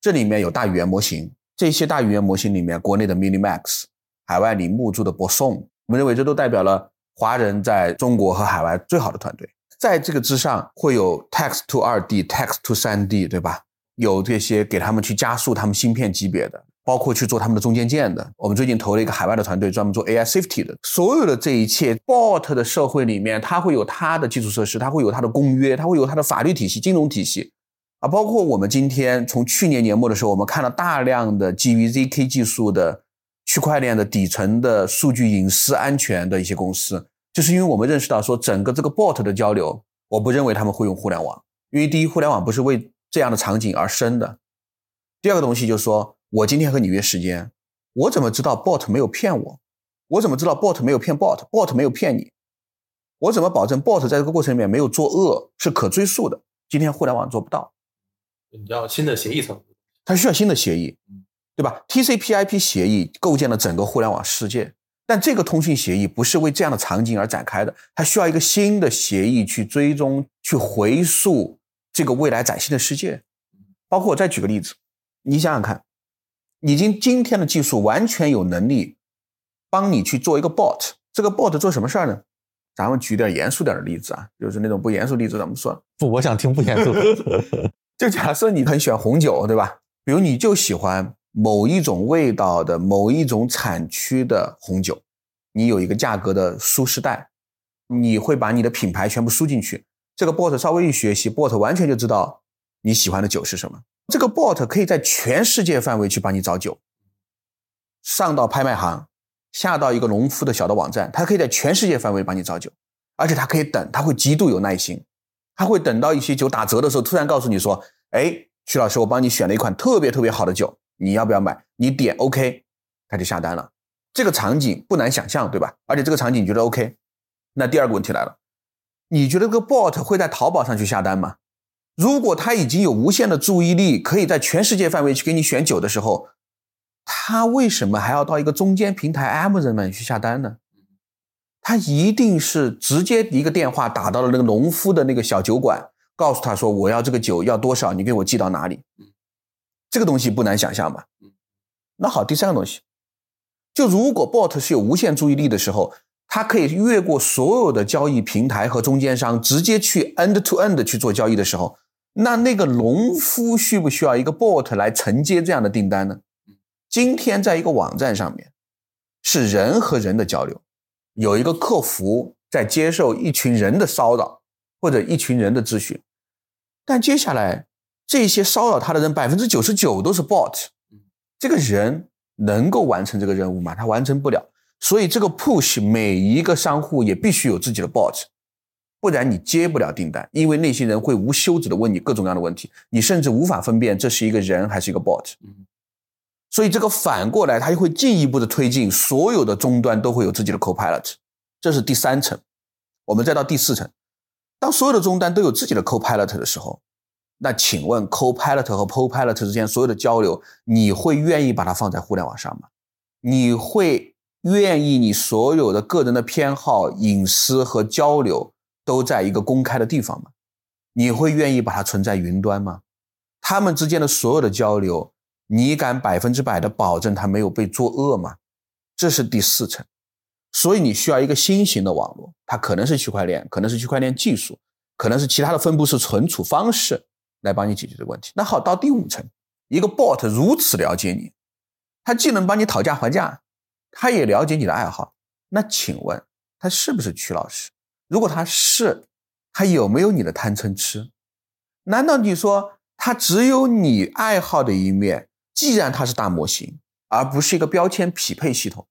这里面有大语言模型，这些大语言模型里面，国内的 Minimax，海外里木柱的 Boson，我们认为这都代表了华人在中国和海外最好的团队。在这个之上会有 text to 二 D、text to 三 D，对吧？有这些给他们去加速他们芯片级别的，包括去做他们的中间件的。我们最近投了一个海外的团队，专门做 AI safety 的。所有的这一切，bot 的社会里面，它会有它的基础设施，它会有它的公约，它会有它的法律体系、金融体系啊。包括我们今天从去年年末的时候，我们看了大量的基于 zk 技术的区块链的底层的数据隐私安全的一些公司。就是因为我们认识到说，整个这个 bot 的交流，我不认为他们会用互联网，因为第一，互联网不是为这样的场景而生的；第二个东西就是说，我今天和你约时间，我怎么知道 bot 没有骗我？我怎么知道 bot 没有骗 bot？bot 没有骗你？我怎么保证 bot 在这个过程里面没有作恶，是可追溯的？今天互联网做不到，你要新的协议层，它需要新的协议，对吧？TCP/IP 协议构建了整个互联网世界。但这个通信协议不是为这样的场景而展开的，它需要一个新的协议去追踪、去回溯这个未来崭新的世界。包括我再举个例子，你想想看，已经今天的技术完全有能力帮你去做一个 bot。这个 bot 做什么事儿呢？咱们举点严肃点的例子啊，就是那种不严肃例子怎么说？不，我想听不严肃。<laughs> 就假设你很喜欢红酒，对吧？比如你就喜欢。某一种味道的某一种产区的红酒，你有一个价格的舒适带，你会把你的品牌全部输进去。这个 bot 稍微一学习，bot 完全就知道你喜欢的酒是什么。这个 bot 可以在全世界范围去帮你找酒，上到拍卖行，下到一个农夫的小的网站，它可以在全世界范围帮你找酒，而且它可以等，它会极度有耐心，它会等到一些酒打折的时候，突然告诉你说：“哎，徐老师，我帮你选了一款特别特别好的酒。”你要不要买？你点 OK，他就下单了。这个场景不难想象，对吧？而且这个场景你觉得 OK？那第二个问题来了，你觉得这个 bot 会在淘宝上去下单吗？如果他已经有无限的注意力，可以在全世界范围去给你选酒的时候，他为什么还要到一个中间平台 Amazon 去下单呢？他一定是直接一个电话打到了那个农夫的那个小酒馆，告诉他说我要这个酒要多少，你给我寄到哪里？这个东西不难想象吧？那好，第三个东西，就如果 bot 是有无限注意力的时候，它可以越过所有的交易平台和中间商，直接去 end to end 去做交易的时候，那那个农夫需不需要一个 bot 来承接这样的订单呢？今天在一个网站上面，是人和人的交流，有一个客服在接受一群人的骚扰或者一群人的咨询，但接下来。这些骚扰他的人百分之九十九都是 bot，这个人能够完成这个任务吗？他完成不了，所以这个 push 每一个商户也必须有自己的 bot，不然你接不了订单，因为那些人会无休止的问你各种各样的问题，你甚至无法分辨这是一个人还是一个 bot。所以这个反过来，它就会进一步的推进，所有的终端都会有自己的 copilot，这是第三层。我们再到第四层，当所有的终端都有自己的 copilot 的时候。那请问，Copilot 和 Popilot 之间所有的交流，你会愿意把它放在互联网上吗？你会愿意你所有的个人的偏好、隐私和交流都在一个公开的地方吗？你会愿意把它存在云端吗？他们之间的所有的交流，你敢百分之百的保证它没有被作恶吗？这是第四层。所以你需要一个新型的网络，它可能是区块链，可能是区块链技术，可能是其他的分布式存储方式来帮你解决这个问题。那好，到第五层，一个 bot 如此了解你，它既能帮你讨价还价，它也了解你的爱好。那请问他是不是曲老师？如果他是，他有没有你的贪嗔痴？难道你说他只有你爱好的一面？既然它是大模型，而不是一个标签匹配系统，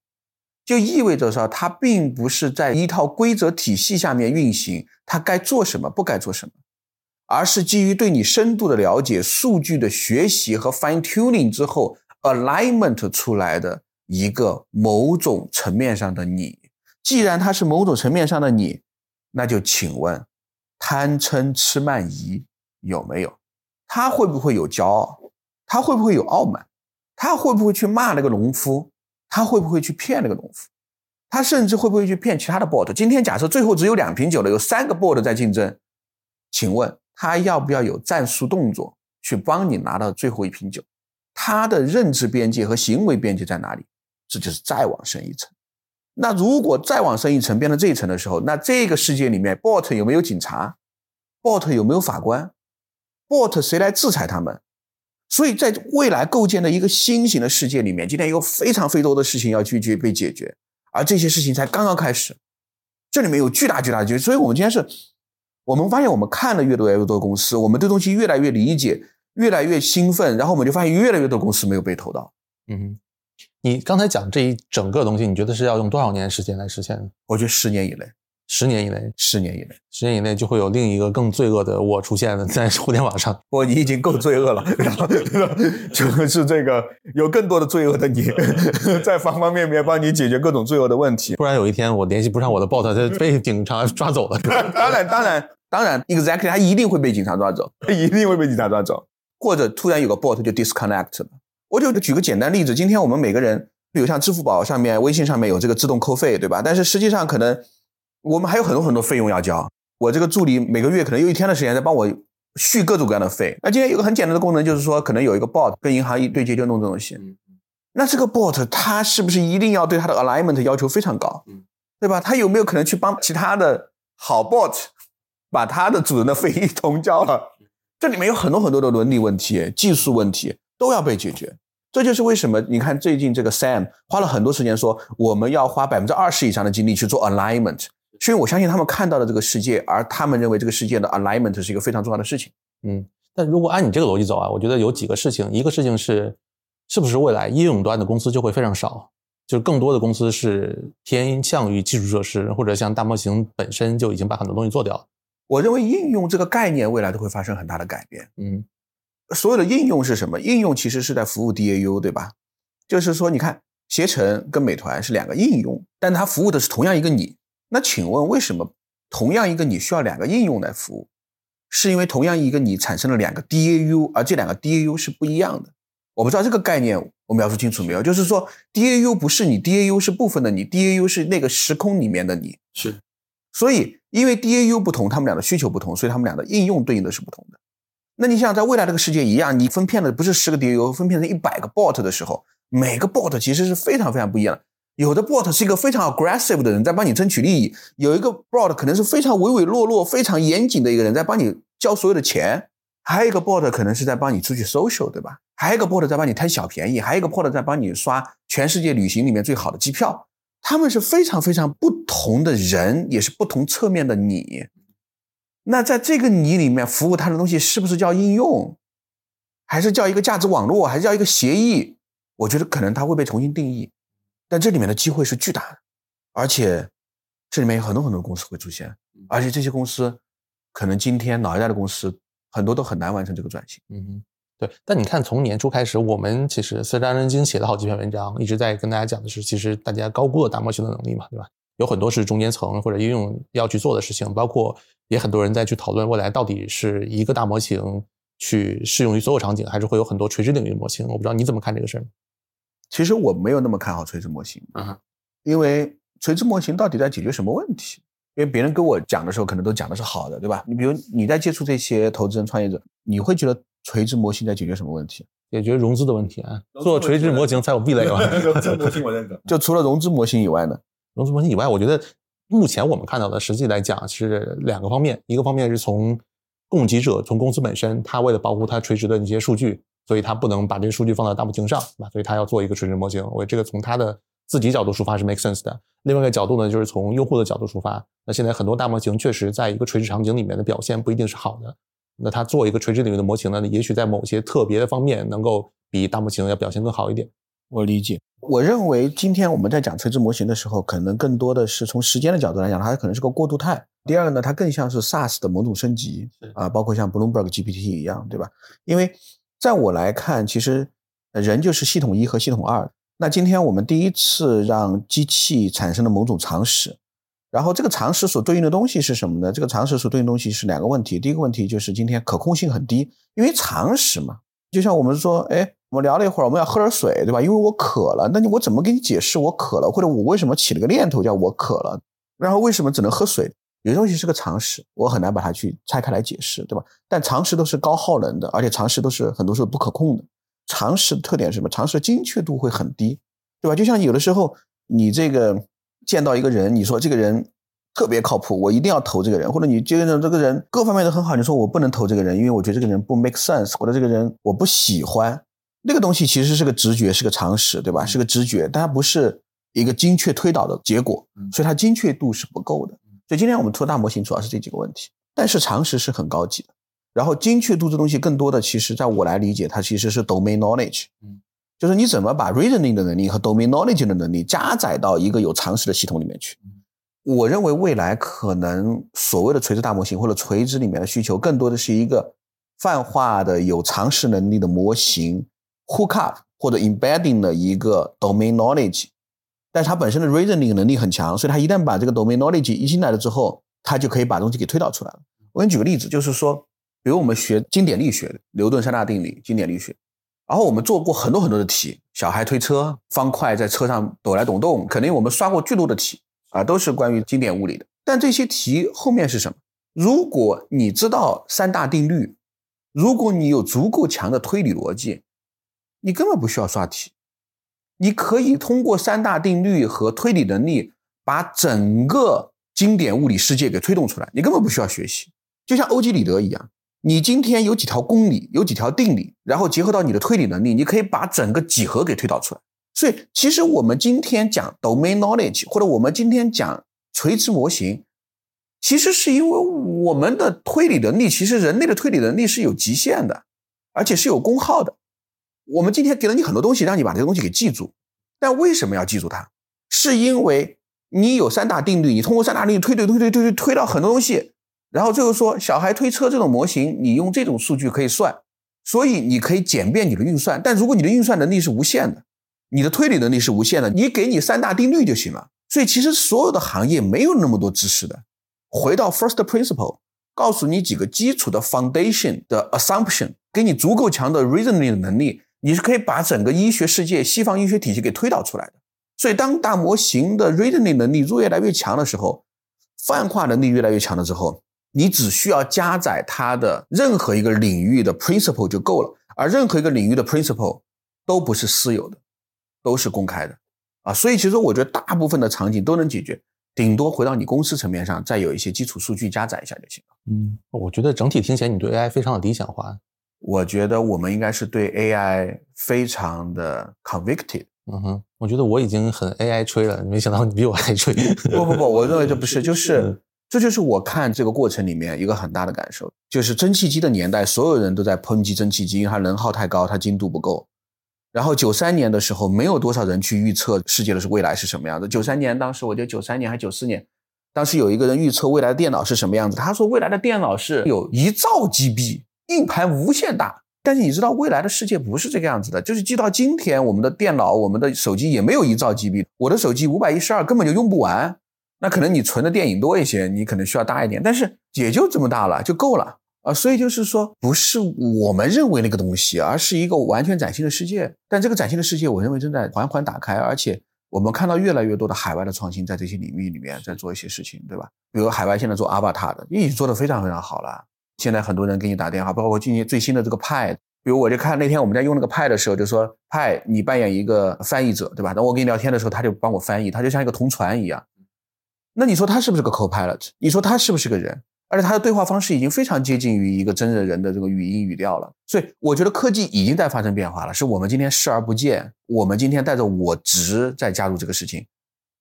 就意味着说它并不是在一套规则体系下面运行，它该做什么，不该做什么，而是基于对你深度的了解、数据的学习和 fine tuning 之后 alignment 出来的一个某种层面上的你。既然它是某种层面上的你，那就请问。贪嗔痴慢疑有没有？他会不会有骄傲？他会不会有傲慢？他会不会去骂那个农夫？他会不会去骗那个农夫？他甚至会不会去骗其他的 bot？今天假设最后只有两瓶酒了，有三个 bot 在竞争，请问他要不要有战术动作去帮你拿到最后一瓶酒？他的认知边界和行为边界在哪里？这就是再往深一层。那如果再往深一层，变成这一层的时候，那这个世界里面，bot 有没有警察？bot 有没有法官？bot 谁来制裁他们？所以在未来构建的一个新型的世界里面，今天有非常非常多的事情要去去被解决，而这些事情才刚刚开始，这里面有巨大巨大的机会。所以我们今天是，我们发现我们看了越多越多公司，我们对东西越来越理解，越来越兴奋，然后我们就发现越来越多公司没有被投到。嗯哼。你刚才讲这一整个东西，你觉得是要用多少年时间来实现？我觉得十年以内，十年以内，十年以内，十年以内就会有另一个更罪恶的我出现了在互联网上。我，你已经够罪恶了，然后就是这个有更多的罪恶的你，在方方面面帮你解决各种罪恶的问题。突然有一天我联系不上我的 bot，他被警察抓走了。当然，当然，当然，exactly，他一定会被警察抓走，他一定会被警察抓走，或者突然有个 bot 就 disconnect 了。我就举个简单例子，今天我们每个人，比如像支付宝上面、微信上面有这个自动扣费，对吧？但是实际上可能我们还有很多很多费用要交。我这个助理每个月可能有一天的时间在帮我续各种各样的费。那今天有个很简单的功能，就是说可能有一个 bot 跟银行一对接就弄这东西。那这个 bot 它是不是一定要对它的 alignment 要求非常高？对吧？它有没有可能去帮其他的好 bot 把它的主人的费一 <laughs> 同交了？这里面有很多很多的伦理问题、技术问题。都要被解决，这就是为什么你看最近这个 Sam 花了很多时间说我们要花百分之二十以上的精力去做 alignment，所以我相信他们看到了这个世界，而他们认为这个世界的 alignment 是一个非常重要的事情。嗯，但如果按你这个逻辑走啊，我觉得有几个事情，一个事情是，是不是未来应用端的公司就会非常少，就是更多的公司是偏向于基础设施，或者像大模型本身就已经把很多东西做掉了。我认为应用这个概念未来都会发生很大的改变。嗯。所有的应用是什么？应用其实是在服务 DAU，对吧？就是说，你看携程跟美团是两个应用，但它服务的是同样一个你。那请问，为什么同样一个你需要两个应用来服务？是因为同样一个你产生了两个 DAU，而这两个 DAU 是不一样的。我不知道这个概念我描述清楚没有？就是说，DAU 不是你，DAU 是部分的你，DAU 是那个时空里面的你。是。所以，因为 DAU 不同，他们俩的需求不同，所以他们俩的应用对应的是不同的。那你想在未来这个世界一样，你分片的不是十个 DAU，分片成一百个 bot 的时候，每个 bot 其实是非常非常不一样的。有的 bot 是一个非常 aggressive 的人在帮你争取利益，有一个 bot 可能是非常唯唯诺诺、非常严谨的一个人在帮你交所有的钱，还有一个 bot 可能是在帮你出去 social，对吧？还有一个 bot 在帮你贪小便宜，还有一个 bot 在帮你刷全世界旅行里面最好的机票。他们是非常非常不同的人，也是不同侧面的你。那在这个你里面服务它的东西是不是叫应用，还是叫一个价值网络，还是叫一个协议？我觉得可能它会被重新定义，但这里面的机会是巨大的，而且这里面有很多很多公司会出现，而且这些公司可能今天老一代的公司很多都很难完成这个转型。嗯，对。但你看，从年初开始，我们其实四大人经写了好几篇文章，一直在跟大家讲的是，其实大家高估了大模型的能力嘛，对吧？有很多是中间层或者应用要去做的事情，包括也很多人在去讨论未来到底是一个大模型去适用于所有场景，还是会有很多垂直领域模型。我不知道你怎么看这个事儿。其实我没有那么看好垂直模型。啊，因为垂直模型到底在解决什么问题？因为别人跟我讲的时候，可能都讲的是好的，对吧？你比如你在接触这些投资人、创业者，你会觉得垂直模型在解决什么问题？解决融资的问题啊，做垂直模型才有壁垒嘛。<laughs> 融资模型我认可。就除了融资模型以外呢？融资模型以外，我觉得目前我们看到的实际来讲是两个方面，一个方面是从供给者，从公司本身，他为了保护他垂直的一些数据，所以他不能把这些数据放到大模型上，对吧？所以他要做一个垂直模型。我这个从他的自己角度出发是 make sense 的。另外一个角度呢，就是从用户的角度出发。那现在很多大模型确实在一个垂直场景里面的表现不一定是好的。那它做一个垂直领域的模型呢，也许在某些特别的方面能够比大模型要表现更好一点。我理解。我认为今天我们在讲垂直模型的时候，可能更多的是从时间的角度来讲，它可能是个过渡态。第二个呢，它更像是 SaaS 的某种升级啊，包括像 Bloomberg GPT 一样，对吧？因为在我来看，其实人就是系统一和系统二。那今天我们第一次让机器产生了某种常识，然后这个常识所对应的东西是什么呢？这个常识所对应的东西是两个问题。第一个问题就是今天可控性很低，因为常识嘛，就像我们说，哎。我们聊了一会儿，我们要喝点水，对吧？因为我渴了。那你我怎么给你解释我渴了，或者我为什么起了个念头叫我渴了？然后为什么只能喝水？有些东西是个常识，我很难把它去拆开来解释，对吧？但常识都是高耗能的，而且常识都是很多时候不可控的。常识的特点是什么？常识的精确度会很低，对吧？就像有的时候你这个见到一个人，你说这个人特别靠谱，我一定要投这个人，或者你觉得这个人各方面都很好，你说我不能投这个人，因为我觉得这个人不 make sense，或者这个人我不喜欢。那个东西其实是个直觉，是个常识，对吧？是个直觉，但它不是一个精确推导的结果，所以它精确度是不够的。所以今天我们做大模型主要是这几个问题，但是常识是很高级的。然后精确度这东西更多的，其实在我来理解，它其实是 domain knowledge，嗯，就是你怎么把 reasoning 的能力和 domain knowledge 的能力加载到一个有常识的系统里面去。我认为未来可能所谓的垂直大模型或者垂直里面的需求，更多的是一个泛化的有常识能力的模型。hook up 或者 embedding 的一个 domain knowledge，但是它本身的 reasoning 能力很强，所以它一旦把这个 domain knowledge 一进来了之后，它就可以把东西给推导出来了。我给你举个例子，就是说，比如我们学经典力学，牛顿三大定理，经典力学，然后我们做过很多很多的题，小孩推车，方块在车上抖来抖动，肯定我们刷过巨多的题啊，都是关于经典物理的。但这些题后面是什么？如果你知道三大定律，如果你有足够强的推理逻辑。你根本不需要刷题，你可以通过三大定律和推理能力，把整个经典物理世界给推动出来。你根本不需要学习，就像欧几里得一样。你今天有几条公理，有几条定理，然后结合到你的推理能力，你可以把整个几何给推导出来。所以，其实我们今天讲 domain knowledge，或者我们今天讲垂直模型，其实是因为我们的推理能力，其实人类的推理能力是有极限的，而且是有功耗的。我们今天给了你很多东西，让你把这个东西给记住，但为什么要记住它？是因为你有三大定律，你通过三大定律推推推推推推推到很多东西，然后最后说小孩推车这种模型，你用这种数据可以算，所以你可以简便你的运算。但如果你的运算能力是无限的，你的推理能力是无限的，你给你三大定律就行了。所以其实所有的行业没有那么多知识的。回到 first principle，告诉你几个基础的 foundation 的 assumption，给你足够强的 reasoning 的能力。你是可以把整个医学世界、西方医学体系给推导出来的。所以，当大模型的 reasoning 能力越来越强的时候，泛化能力越来越强了之后，你只需要加载它的任何一个领域的 principle 就够了。而任何一个领域的 principle 都不是私有的，都是公开的啊。所以，其实我觉得大部分的场景都能解决，顶多回到你公司层面上，再有一些基础数据加载一下就行了。嗯，我觉得整体听起来你对 AI 非常的理想化。我觉得我们应该是对 AI 非常的 convicted。嗯哼，我觉得我已经很 AI 吹了，没想到你比我还吹。不不不，我认为这不是，<laughs> 就是这就是我看这个过程里面一个很大的感受，就是蒸汽机的年代，所有人都在抨击蒸汽机，因为它能耗太高，它精度不够。然后九三年的时候，没有多少人去预测世界的是未来是什么样的。九三年当时，我觉得九三年还九四年，当时有一个人预测未来的电脑是什么样子，他说未来的电脑是有一兆 GB。硬盘无限大，但是你知道未来的世界不是这个样子的。就是记到今天，我们的电脑、我们的手机也没有一兆 GB。我的手机五百一十二根本就用不完。那可能你存的电影多一些，你可能需要大一点，但是也就这么大了，就够了啊。所以就是说，不是我们认为那个东西，而是一个完全崭新的世界。但这个崭新的世界，我认为正在缓缓打开，而且我们看到越来越多的海外的创新在这些领域里面在做一些事情，对吧？比如海外现在做 Avatar 的，已经做得非常非常好了。现在很多人给你打电话，包括今年最新的这个 Pad，比如我就看那天我们在用那个 Pad 的时候，就说派你扮演一个翻译者，对吧？等我跟你聊天的时候，他就帮我翻译，他就像一个同传一样。那你说他是不是个 Co-pilot？你说他是不是个人？而且他的对话方式已经非常接近于一个真人人的这个语音语调了。所以我觉得科技已经在发生变化了，是我们今天视而不见，我们今天带着我执在加入这个事情，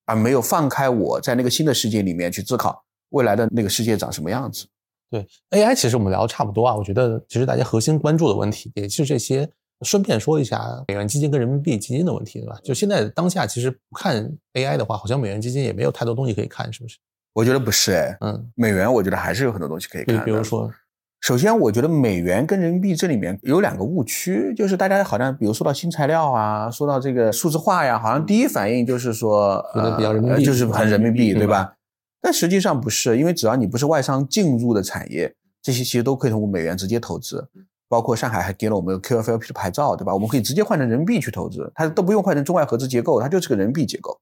而没有放开我在那个新的世界里面去思考未来的那个世界长什么样子。对 AI，其实我们聊的差不多啊。我觉得其实大家核心关注的问题也就是这些。顺便说一下美元基金跟人民币基金的问题，对吧？就现在当下，其实不看 AI 的话，好像美元基金也没有太多东西可以看，是不是？我觉得不是，哎，嗯，美元我觉得还是有很多东西可以看的。比如说，首先我觉得美元跟人民币这里面有两个误区，就是大家好像比如说到新材料啊，说到这个数字化呀，好像第一反应就是说，觉得比较人民币，就是很人民币，对吧？但实际上不是，因为只要你不是外商进入的产业。这些其实都可以通过美元直接投资，包括上海还给了我们 QFLP 的牌照，对吧？我们可以直接换成人民币去投资，它都不用换成中外合资结构，它就是个人民币结构。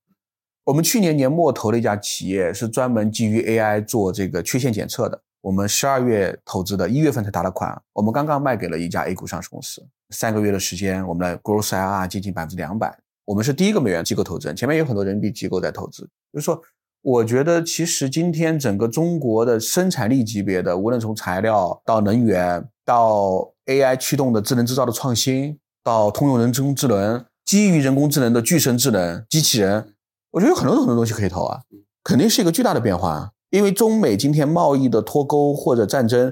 我们去年年末投了一家企业，是专门基于 AI 做这个缺陷检测的。我们十二月投资的，一月份才打了款，我们刚刚卖给了一家 A 股上市公司，三个月的时间，我们的 Gross I R 接近百分之两百。我们是第一个美元机构投资人，前面有很多人民币机构在投资，就是说。我觉得其实今天整个中国的生产力级别的，无论从材料到能源，到 AI 驱动的智能制造的创新，到通用人工智能，基于人工智能的具身智能机器人，我觉得有很多很多东西可以投啊，肯定是一个巨大的变化啊。因为中美今天贸易的脱钩或者战争，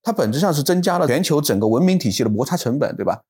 它本质上是增加了全球整个文明体系的摩擦成本，对吧？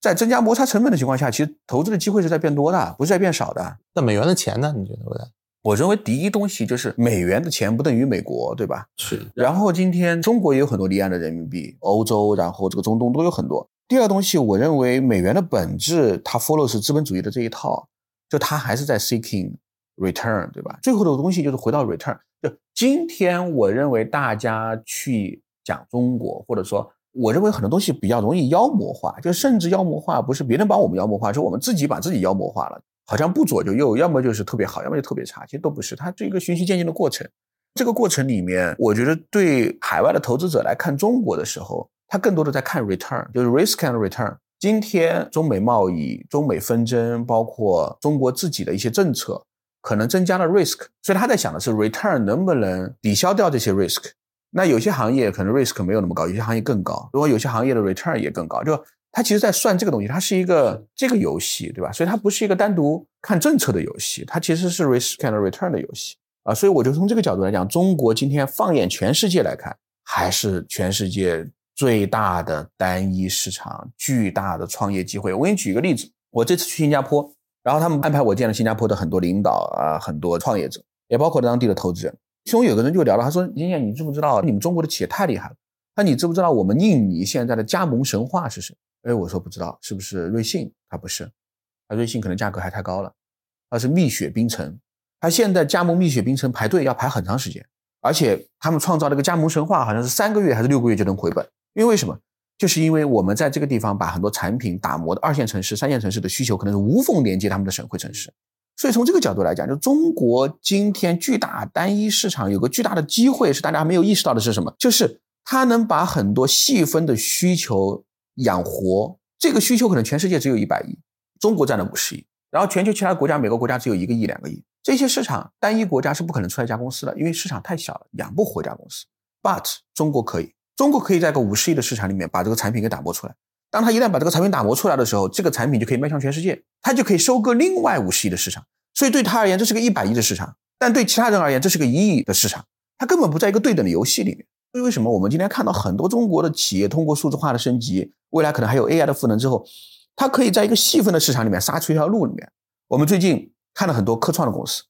在增加摩擦成本的情况下，其实投资的机会是在变多的，不是在变少的。那美元的钱呢？你觉得不对？我认为第一东西就是美元的钱不等于美国，对吧？是。然后今天中国也有很多离岸的人民币，欧洲，然后这个中东都有很多。第二东西，我认为美元的本质它 follow 是资本主义的这一套，就他还是在 seeking return，对吧？最后的东西就是回到 return。就今天我认为大家去讲中国，或者说我认为很多东西比较容易妖魔化，就甚至妖魔化不是别人把我们妖魔化，是我们自己把自己妖魔化了。好像不左就右，要么就是特别好，要么就特别差，其实都不是，它是一个循序渐进的过程。这个过程里面，我觉得对海外的投资者来看中国的时候，他更多的在看 return，就是 risk and return。今天中美贸易、中美纷争，包括中国自己的一些政策，可能增加了 risk，所以他在想的是 return 能不能抵消掉这些 risk。那有些行业可能 risk 没有那么高，有些行业更高，如果有些行业的 return 也更高，就。他其实在算这个东西，它是一个这个游戏，对吧？所以它不是一个单独看政策的游戏，它其实是 risk and return 的游戏啊。所以我就从这个角度来讲，中国今天放眼全世界来看，还是全世界最大的单一市场，巨大的创业机会。我给你举一个例子，我这次去新加坡，然后他们安排我见了新加坡的很多领导啊，很多创业者，也包括当地的投资人。其中有个人就聊了，他说：“宁燕，你知不知道你们中国的企业太厉害了？那你知不知道我们印尼现在的加盟神话是谁？”哎，我说不知道是不是瑞幸？他不是，他瑞幸可能价格还太高了。他是蜜雪冰城，他现在加盟蜜雪冰城排队要排很长时间，而且他们创造了一个加盟神话，好像是三个月还是六个月就能回本。因为什么？就是因为我们在这个地方把很多产品打磨的二线城市、三线城市的需求可能是无缝连接他们的省会城市。所以从这个角度来讲，就中国今天巨大单一市场有个巨大的机会，是大家没有意识到的是什么？就是它能把很多细分的需求。养活这个需求可能全世界只有一百亿，中国占了五十亿，然后全球其他国家每个国家只有一个亿两个亿，这些市场单一国家是不可能出来一家公司的，因为市场太小了，养不活一家公司。But 中国可以，中国可以在个五十亿的市场里面把这个产品给打磨出来。当他一旦把这个产品打磨出来的时候，这个产品就可以迈向全世界，他就可以收割另外五十亿的市场。所以对他而言，这是个一百亿的市场，但对其他人而言，这是个一亿的市场，他根本不在一个对等的游戏里面。所以为什么我们今天看到很多中国的企业通过数字化的升级，未来可能还有 AI 的赋能之后，它可以在一个细分的市场里面杀出一条路里面。我们最近看了很多科创的公司，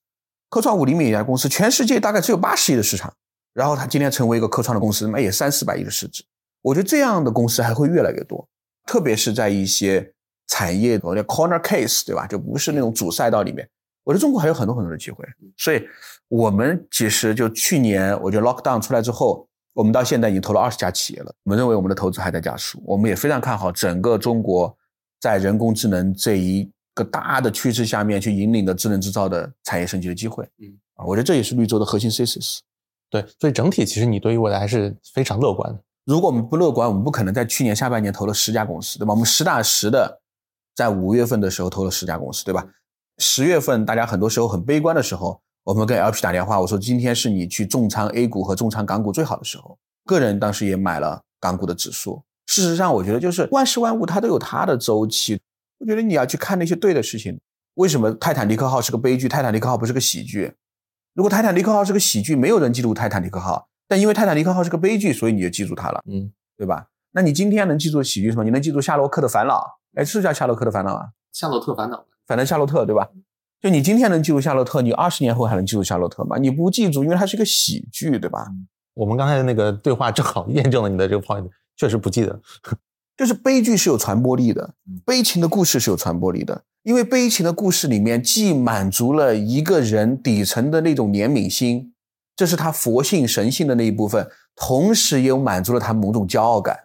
科创五厘米一家公司，全世界大概只有八十亿的市场，然后它今天成为一个科创的公司，那也三四百亿的市值。我觉得这样的公司还会越来越多，特别是在一些产业的 corner case，对吧？就不是那种主赛道里面，我觉得中国还有很多很多的机会。所以我们其实就去年，我觉得 lockdown 出来之后。我们到现在已经投了二十家企业了。我们认为我们的投资还在加速。我们也非常看好整个中国在人工智能这一个大的趋势下面去引领的智能制造的产业升级的机会。嗯啊，我觉得这也是绿洲的核心 thesis。对，所以整体其实你对于未来还是非常乐观的。如果我们不乐观，我们不可能在去年下半年投了十家公司，对吧？我们实打实的在五月份的时候投了十家公司，对吧？十月份大家很多时候很悲观的时候，我们跟 LP 打电话，我说今天是你去重仓 A 股和重仓港股最好的时候。个人当时也买了港股的指数。事实上，我觉得就是万事万物它都有它的周期。我觉得你要去看那些对的事情。为什么泰坦尼克号是个悲剧？泰坦尼克号不是个喜剧？如果泰坦尼克号是个喜剧，没有人记住泰坦尼克号。但因为泰坦尼克号是个悲剧，所以你就记住它了，嗯，对吧？那你今天能记住喜剧什么？你能记住夏洛克的烦恼？哎，是叫夏洛克的烦恼啊？夏洛特烦恼。反正夏洛特，对吧？就你今天能记住夏洛特，你二十年后还能记住夏洛特吗？你不记住，因为它是一个喜剧，对吧？我们刚才的那个对话正好验证了你的这个 point，确实不记得。就是悲剧是有传播力的，悲情的故事是有传播力的，因为悲情的故事里面既满足了一个人底层的那种怜悯心，这是他佛性神性的那一部分，同时也有满足了他某种骄傲感。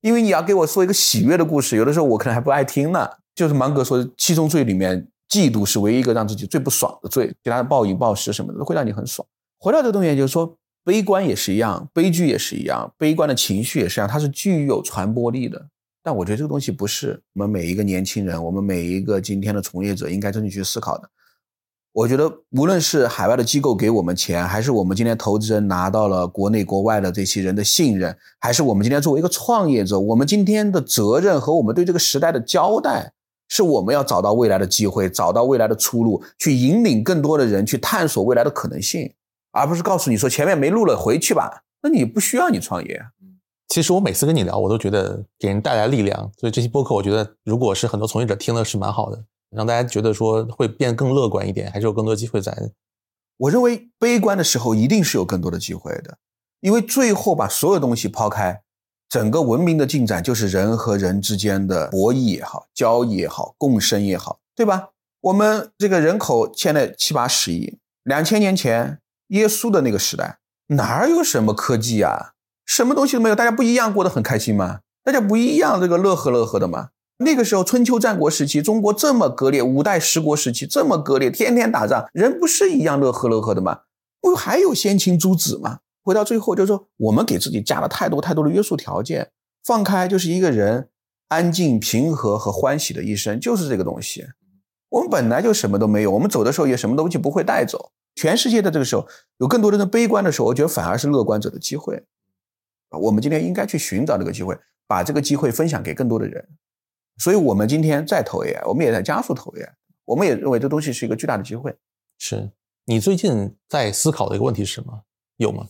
因为你要给我说一个喜悦的故事，有的时候我可能还不爱听呢。就是芒格说的七宗罪里面，嫉妒是唯一一个让自己最不爽的罪，其他的暴饮暴食什么的都会让你很爽。回到这个东西，就是说。悲观也是一样，悲剧也是一样，悲观的情绪也是一样，它是具有传播力的。但我觉得这个东西不是我们每一个年轻人，我们每一个今天的从业者应该真正去思考的。我觉得无论是海外的机构给我们钱，还是我们今天投资人拿到了国内国外的这些人的信任，还是我们今天作为一个创业者，我们今天的责任和我们对这个时代的交代，是我们要找到未来的机会，找到未来的出路，去引领更多的人去探索未来的可能性。而不是告诉你说前面没路了，回去吧。那你不需要你创业。其实我每次跟你聊，我都觉得给人带来力量。所以这期播客，我觉得如果是很多从业者听了是蛮好的，让大家觉得说会变更乐观一点，还是有更多机会在。我认为悲观的时候一定是有更多的机会的，因为最后把所有东西抛开，整个文明的进展就是人和人之间的博弈也好，交易也好，共生也好，对吧？我们这个人口现在七八十亿，两千年前。耶稣的那个时代，哪有什么科技啊？什么东西都没有，大家不一样过得很开心吗？大家不一样，这个乐呵乐呵的吗？那个时候，春秋战国时期，中国这么割裂，五代十国时期这么割裂，天天打仗，人不是一样乐呵乐呵的吗？不还有先秦诸子吗？回到最后，就是说，我们给自己加了太多太多的约束条件，放开就是一个人安静、平和和欢喜的一生，就是这个东西。我们本来就什么都没有，我们走的时候也什么东西不会带走。全世界的这个时候，有更多的人悲观的时候，我觉得反而是乐观者的机会。我们今天应该去寻找这个机会，把这个机会分享给更多的人。所以，我们今天在投 AI，我们也在加速投 AI，我们也认为这东西是一个巨大的机会。是你最近在思考的一个问题是什么？有吗？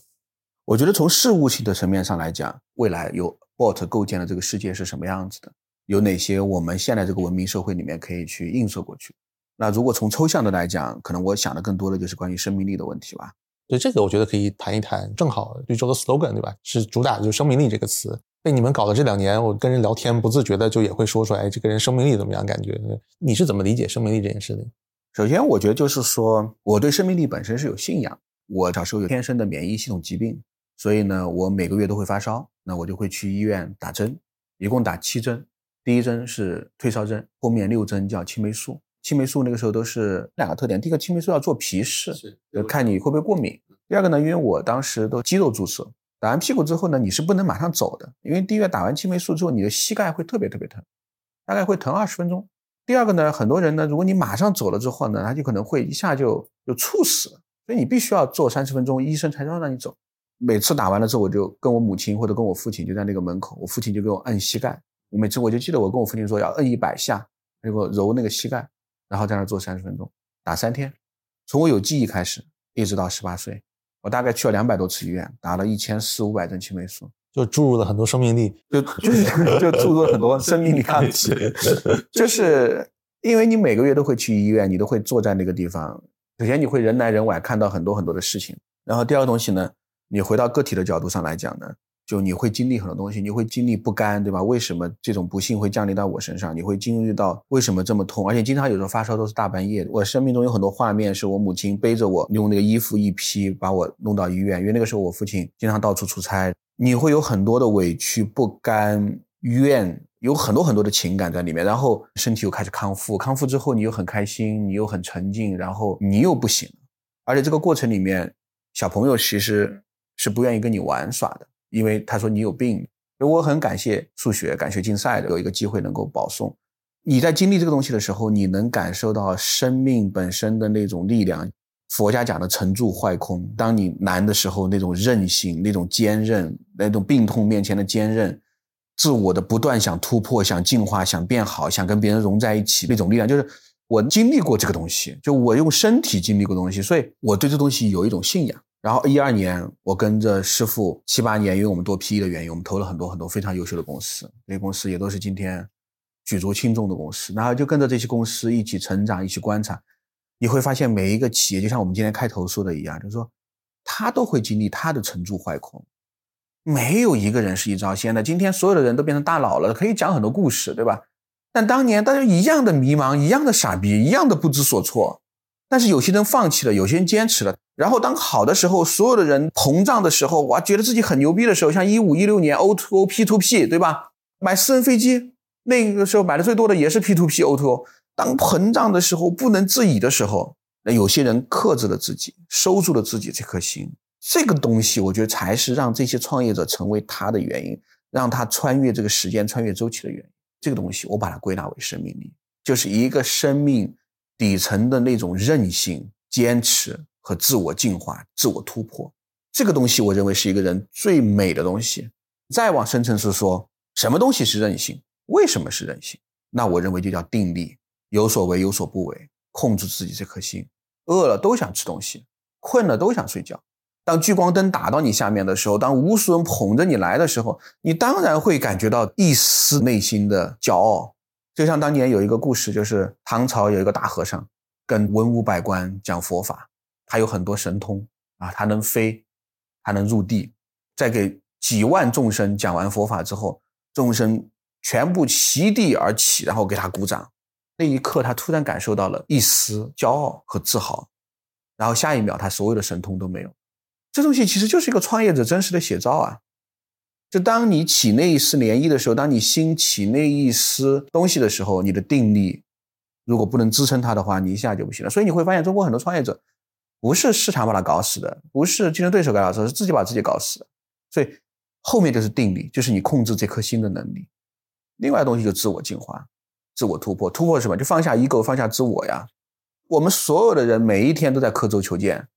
我觉得从事务性的层面上来讲，未来有 bot 构建的这个世界是什么样子的？有哪些我们现在这个文明社会里面可以去映射过去？那如果从抽象的来讲，可能我想的更多的就是关于生命力的问题吧。对这个，我觉得可以谈一谈。正好绿洲的 slogan 对吧？是主打的就是生命力这个词。被你们搞的这两年，我跟人聊天，不自觉的就也会说出来，这个人生命力怎么样？感觉你是怎么理解生命力这件事的？首先，我觉得就是说，我对生命力本身是有信仰。我小时候有天生的免疫系统疾病，所以呢，我每个月都会发烧，那我就会去医院打针，一共打七针。第一针是退烧针，后面六针叫青霉素。青霉素那个时候都是两个特点，第一个青霉素要做皮试，就看你会不会过敏。第二个呢，因为我当时都肌肉注射，打完屁股之后呢，你是不能马上走的，因为第一个打完青霉素之后，你的膝盖会特别特别疼，大概会疼二十分钟。第二个呢，很多人呢，如果你马上走了之后呢，他就可能会一下就就猝死，所以你必须要做三十分钟，医生才让让你走。每次打完了之后，我就跟我母亲或者跟我父亲就在那个门口，我父亲就给我按膝盖，我每次我就记得我跟我父亲说要摁一百下，给我揉那个膝盖。然后在那做三十分钟，打三天，从我有记忆开始，一直到十八岁，我大概去了两百多次医院，打了一千四五百针青霉素，就注入了很多生命力，就就是就注入了很多生命力 <laughs> 抗体，就是因为你每个月都会去医院，你都会坐在那个地方，首先你会人来人往，看到很多很多的事情，然后第二个东西呢，你回到个体的角度上来讲呢。就你会经历很多东西，你会经历不甘，对吧？为什么这种不幸会降临到我身上？你会经历到为什么这么痛？而且经常有时候发烧都是大半夜的。我生命中有很多画面，是我母亲背着我，用那个衣服一披把我弄到医院，因为那个时候我父亲经常到处出差。你会有很多的委屈、不甘、怨，有很多很多的情感在里面，然后身体又开始康复，康复之后你又很开心，你又很沉静，然后你又不行，而且这个过程里面，小朋友其实是不愿意跟你玩耍的，因为他说你有病。我很感谢数学感谢竞赛的有一个机会能够保送。你在经历这个东西的时候，你能感受到生命本身的那种力量。佛家讲的沉住坏空，当你难的时候，那种韧性、那种坚韧、那种病痛面前的坚韧，自我的不断想突破、想进化、想变好、想跟别人融在一起那种力量，就是我经历过这个东西，就我用身体经历过东西，所以我对这东西有一种信仰。然后一二年，我跟着师傅七八年，因为我们做 PE 的原因，我们投了很多很多非常优秀的公司，这些公司也都是今天举足轻重的公司，然后就跟着这些公司一起成长，一起观察。你会发现每一个企业，就像我们今天开头说的一样，就是说，他都会经历他的沉住坏空，没有一个人是一招鲜的。今天所有的人都变成大佬了，可以讲很多故事，对吧？但当年大家一样的迷茫，一样的傻逼，一样的不知所措。但是有些人放弃了，有些人坚持了。然后当好的时候，所有的人膨胀的时候，哇，觉得自己很牛逼的时候，像一五一六年 O to O P to P，对吧？买私人飞机，那个时候买的最多的也是 P to P O to O。当膨胀的时候，不能自已的时候，那有些人克制了自己，收住了自己这颗心。这个东西，我觉得才是让这些创业者成为他的原因，让他穿越这个时间、穿越周期的原因。这个东西，我把它归纳为生命力，就是一个生命底层的那种韧性、坚持和自我进化、自我突破。这个东西，我认为是一个人最美的东西。再往深层次说，什么东西是韧性？为什么是韧性？那我认为就叫定力。有所为，有所不为，控制自己这颗心。饿了都想吃东西，困了都想睡觉。当聚光灯打到你下面的时候，当无数人捧着你来的时候，你当然会感觉到一丝内心的骄傲。就像当年有一个故事，就是唐朝有一个大和尚跟文武百官讲佛法，他有很多神通啊，他能飞，他能入地。在给几万众生讲完佛法之后，众生全部席地而起，然后给他鼓掌。那一刻，他突然感受到了一丝骄傲和自豪，然后下一秒，他所有的神通都没有。这东西其实就是一个创业者真实的写照啊！就当你起那一丝涟漪的时候，当你兴起那一丝东西的时候，你的定力如果不能支撑它的话，你一下就不行了。所以你会发现，中国很多创业者不是市场把它搞死的，不是竞争对手给它搞死，是自己把自己搞死的。所以后面就是定力，就是你控制这颗心的能力。另外东西就自我进化。自我突破，突破什么？就放下 ego，放下自我呀。我们所有的人每一天都在刻舟求剑，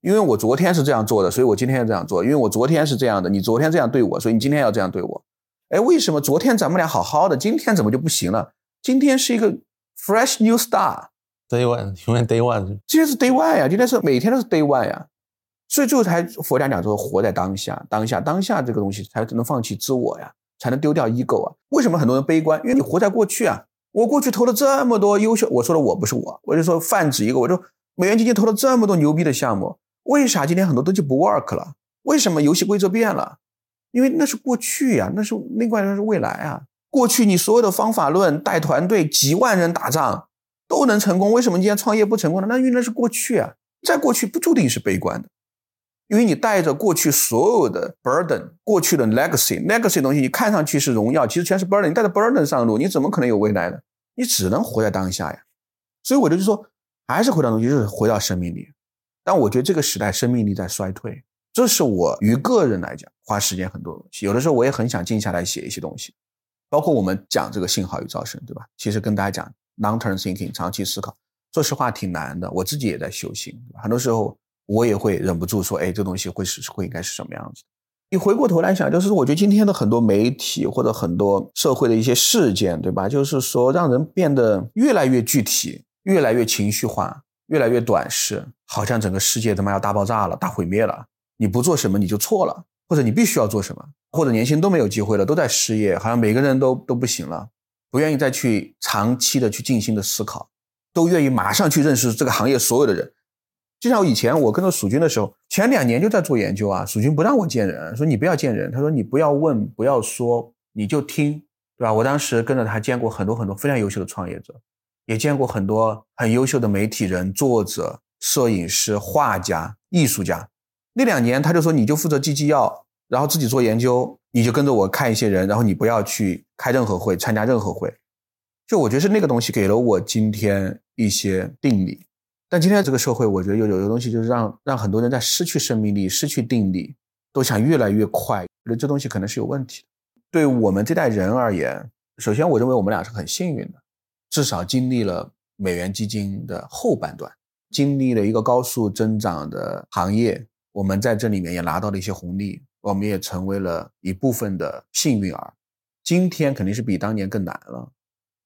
因为我昨天是这样做的，所以我今天要这样做。因为我昨天是这样的，你昨天这样对我，所以你今天要这样对我。哎，为什么昨天咱们俩好好的，今天怎么就不行了？今天是一个 fresh new star Day one，<laughs> 永远 day one，今天是 day one 呀，今天是每天都是 day one 呀。所以最后才佛家讲说，活在当下，当下，当下这个东西才能放弃自我呀。才能丢掉 ego 啊？为什么很多人悲观？因为你活在过去啊！我过去投了这么多优秀，我说的我不是我，我就说泛指一个，我说美元基金投了这么多牛逼的项目，为啥今天很多东西不 work 了？为什么游戏规则变了？因为那是过去呀，那是另外那是未来啊！过去你所有的方法论带团队几万人打仗都能成功，为什么今天创业不成功呢？那因为那是过去啊，在过去不注定是悲观的。因为你带着过去所有的 burden，过去的 legacy，legacy 东西，你看上去是荣耀，其实全是 burden。你带着 burden 上路，你怎么可能有未来呢？你只能活在当下呀。所以我就是说，还是回到东西，就是回到生命力。但我觉得这个时代生命力在衰退，这是我于个人来讲花时间很多东西。有的时候我也很想静下来写一些东西，包括我们讲这个信号与噪声，对吧？其实跟大家讲 long-term thinking，长期思考，说实话挺难的。我自己也在修行，很多时候。我也会忍不住说，哎，这东西会是会应该是什么样子？你回过头来想，就是我觉得今天的很多媒体或者很多社会的一些事件，对吧？就是说让人变得越来越具体，越来越情绪化，越来越短视，好像整个世界他妈要大爆炸了，大毁灭了。你不做什么你就错了，或者你必须要做什么，或者年轻都没有机会了，都在失业，好像每个人都都不行了，不愿意再去长期的去静心的思考，都愿意马上去认识这个行业所有的人。就像我以前我跟着蜀军的时候，前两年就在做研究啊。蜀军不让我见人，说你不要见人，他说你不要问，不要说，你就听，对吧？我当时跟着他见过很多很多非常优秀的创业者，也见过很多很优秀的媒体人、作者、摄影师、画家、艺术家。那两年他就说你就负责记纪要，然后自己做研究，你就跟着我看一些人，然后你不要去开任何会，参加任何会。就我觉得是那个东西给了我今天一些定力。但今天这个社会，我觉得有有的东西就是让让很多人在失去生命力、失去定力，都想越来越快。我觉得这东西可能是有问题的。对我们这代人而言，首先我认为我们俩是很幸运的，至少经历了美元基金的后半段，经历了一个高速增长的行业，我们在这里面也拿到了一些红利，我们也成为了一部分的幸运儿。今天肯定是比当年更难了，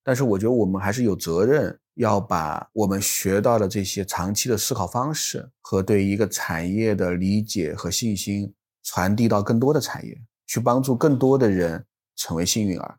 但是我觉得我们还是有责任。要把我们学到的这些长期的思考方式和对一个产业的理解和信心传递到更多的产业，去帮助更多的人成为幸运儿。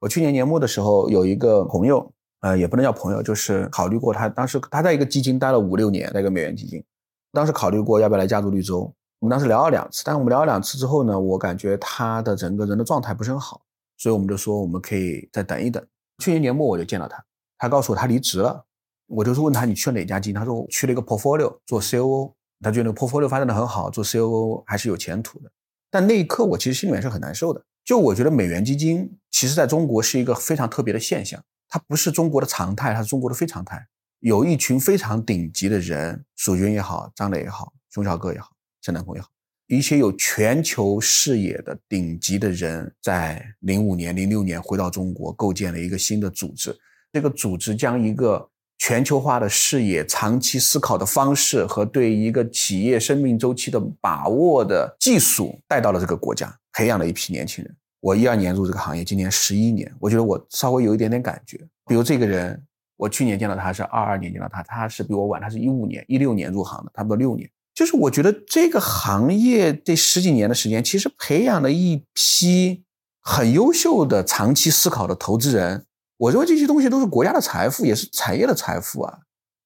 我去年年末的时候有一个朋友，呃，也不能叫朋友，就是考虑过他当时他在一个基金待了五六年，那个美元基金，当时考虑过要不要来加入绿洲。我们当时聊了两次，但是我们聊了两次之后呢，我感觉他的整个人的状态不是很好，所以我们就说我们可以再等一等。去年年末我就见到他。他告诉我他离职了，我就是问他你去了哪家基金？他说我去了一个 portfolio 做 COO，他觉得那个 portfolio 发展的很好，做 COO 还是有前途的。但那一刻我其实心里面是很难受的。就我觉得美元基金其实在中国是一个非常特别的现象，它不是中国的常态，它是中国的非常态。有一群非常顶级的人，蜀军也好，张磊也好，熊小哥也好，陈南峰也好，一些有全球视野的顶级的人，在零五年、零六年回到中国，构建了一个新的组织。这个组织将一个全球化的视野、长期思考的方式和对一个企业生命周期的把握的技术带到了这个国家，培养了一批年轻人。我一二年入这个行业，今年十一年，我觉得我稍微有一点点感觉。比如这个人，我去年见到他是二二年见到他，他是比我晚，他是一五年、一六年入行的，差不多六年。就是我觉得这个行业这十几年的时间，其实培养了一批很优秀的长期思考的投资人。我认为这些东西都是国家的财富，也是产业的财富啊！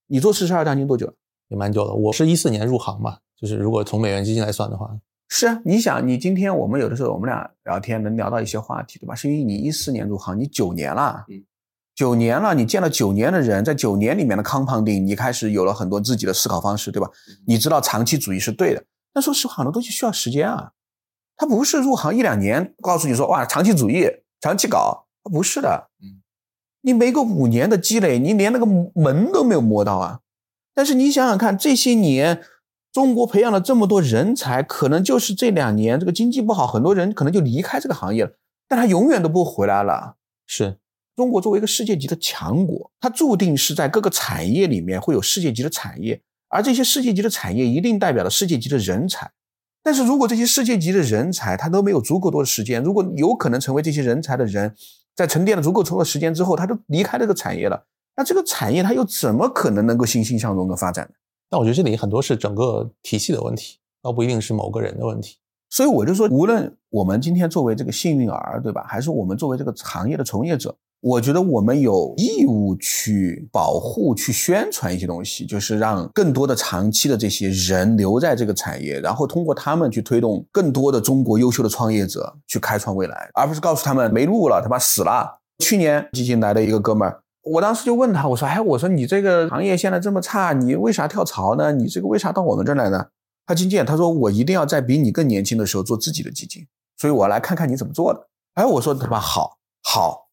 你做四十二章经多久？也蛮久了。我是一四年入行嘛，就是如果从美元基金来算的话，是啊。你想，你今天我们有的时候我们俩聊天能聊到一些话题，对吧？是因为你一四年入行，你九年了，嗯，九年了，你见了九年的人，在九年里面的 compounding，你开始有了很多自己的思考方式，对吧？你知道长期主义是对的。但说实话，很多东西需要时间啊，他不是入行一两年告诉你说哇，长期主义，长期搞，不是的，嗯。你没个五年的积累，你连那个门都没有摸到啊！但是你想想看，这些年中国培养了这么多人才，可能就是这两年这个经济不好，很多人可能就离开这个行业了，但他永远都不会回来了。是中国作为一个世界级的强国，它注定是在各个产业里面会有世界级的产业，而这些世界级的产业一定代表了世界级的人才。但是如果这些世界级的人才他都没有足够多的时间，如果有可能成为这些人才的人，在沉淀了足够长的时间之后，他就离开这个产业了。那这个产业它又怎么可能能够欣欣向荣的发展呢？那我觉得这里很多是整个体系的问题，倒不一定是某个人的问题。所以我就说，无论我们今天作为这个幸运儿，对吧？还是我们作为这个行业的从业者。我觉得我们有义务去保护、去宣传一些东西，就是让更多的长期的这些人留在这个产业，然后通过他们去推动更多的中国优秀的创业者去开创未来，而不是告诉他们没路了，他妈死了。去年基金来的一个哥们儿，我当时就问他，我说：“哎，我说你这个行业现在这么差，你为啥跳槽呢？你这个为啥到我们这儿来呢？”他经验，他说：“我一定要在比你更年轻的时候做自己的基金，所以我来看看你怎么做的。”哎，我说他妈好，好。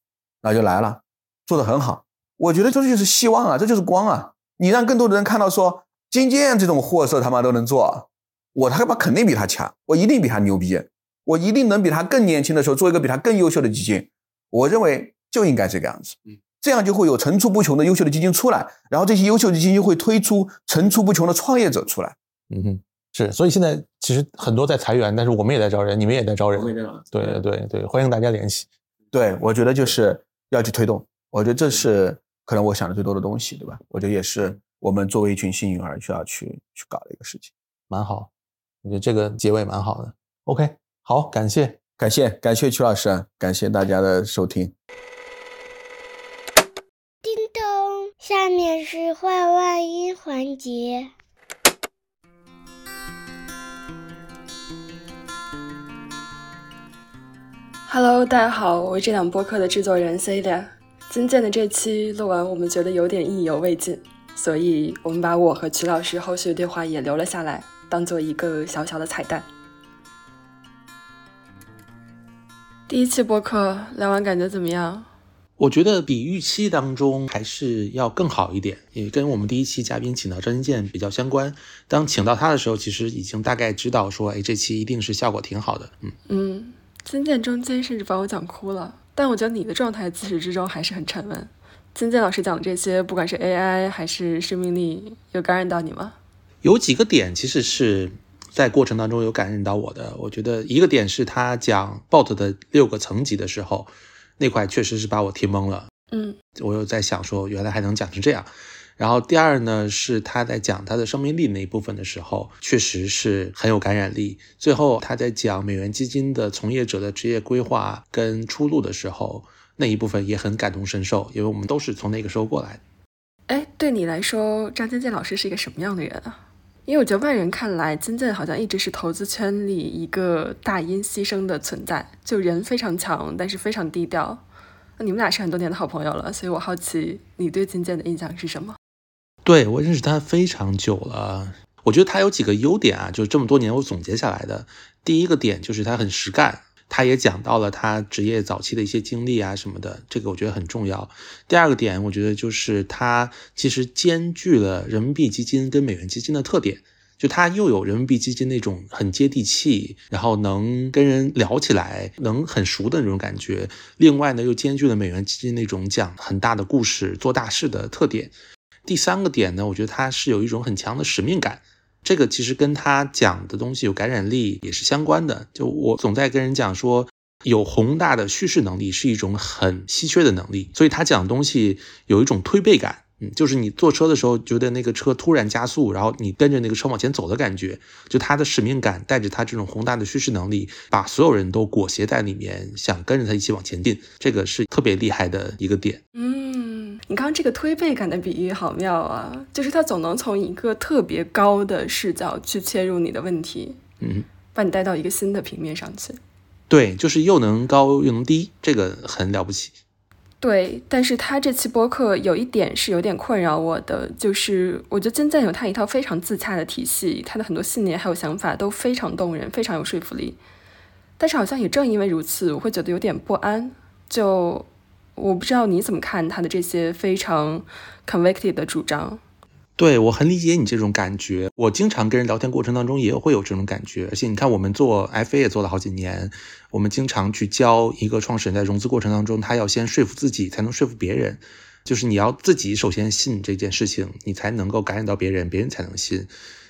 那就来了，做得很好。我觉得这就是希望啊，这就是光啊！你让更多的人看到，说金建这种货色他妈都能做，我他妈肯定比他强，我一定比他牛逼，我一定能比他更年轻的时候做一个比他更优秀的基金。我认为就应该这个样子，这样就会有层出不穷的优秀的基金出来，然后这些优秀的基金就会推出层出不穷的创业者出来。嗯哼，是。所以现在其实很多在裁员，但是我们也在招人，你们也在招人。对对对对，欢迎大家联系。对，我觉得就是。要去推动，我觉得这是可能我想的最多的东西，对吧？我觉得也是我们作为一群幸运儿需要去去搞的一个事情，蛮好。我觉得这个结尾蛮好的。OK，好，感谢感谢感谢曲老师，感谢大家的收听。叮咚，下面是换外音环节。Hello，大家好，我是这档播客的制作人 Celia。金建的这期录完，我们觉得有点意犹未尽，所以我们把我和曲老师后续的对话也留了下来，当做一个小小的彩蛋。第一期播客聊完感觉怎么样？我觉得比预期当中还是要更好一点，也跟我们第一期嘉宾请到张金健比较相关。当请到他的时候，其实已经大概知道说，哎，这期一定是效果挺好的。嗯嗯，金健中间甚至把我讲哭了，但我觉得你的状态自始至终还是很沉稳。金健老师讲的这些，不管是 AI 还是生命力，有感染到你吗？有几个点其实是。在过程当中有感染到我的，我觉得一个点是他讲 bot 的六个层级的时候，那块确实是把我听懵了。嗯，我又在想说，原来还能讲成这样。然后第二呢，是他在讲他的生命力那一部分的时候，确实是很有感染力。最后他在讲美元基金的从业者的职业规划跟出路的时候，那一部分也很感同身受，因为我们都是从那个时候过来的。哎，对你来说，张建建老师是一个什么样的人啊？因为我觉得外人看来，金建好像一直是投资圈里一个大音牺牲的存在，就人非常强，但是非常低调。那你们俩是很多年的好朋友了，所以我好奇你对金建的印象是什么？对我认识他非常久了，我觉得他有几个优点啊，就是这么多年我总结下来的。第一个点就是他很实干。他也讲到了他职业早期的一些经历啊什么的，这个我觉得很重要。第二个点，我觉得就是他其实兼具了人民币基金跟美元基金的特点，就他又有人民币基金那种很接地气，然后能跟人聊起来，能很熟的那种感觉。另外呢，又兼具了美元基金那种讲很大的故事、做大事的特点。第三个点呢，我觉得他是有一种很强的使命感。这个其实跟他讲的东西有感染力也是相关的。就我总在跟人讲说，有宏大的叙事能力是一种很稀缺的能力，所以他讲的东西有一种推背感。嗯，就是你坐车的时候，觉得那个车突然加速，然后你跟着那个车往前走的感觉。就他的使命感带着他这种宏大的叙事能力，把所有人都裹挟在里面，想跟着他一起往前进，这个是特别厉害的一个点。嗯，你刚刚这个推背感的比喻好妙啊！就是他总能从一个特别高的视角去切入你的问题，嗯，把你带到一个新的平面上去。对，就是又能高又能低，这个很了不起。对，但是他这期播客有一点是有点困扰我的，就是我觉得金赞有他一套非常自洽的体系，他的很多信念还有想法都非常动人，非常有说服力。但是好像也正因为如此，我会觉得有点不安。就我不知道你怎么看他的这些非常 convicted 的主张。对我很理解你这种感觉，我经常跟人聊天过程当中也会有这种感觉，而且你看我们做 FA 也做了好几年，我们经常去教一个创始人在融资过程当中，他要先说服自己，才能说服别人，就是你要自己首先信这件事情，你才能够感染到别人，别人才能信。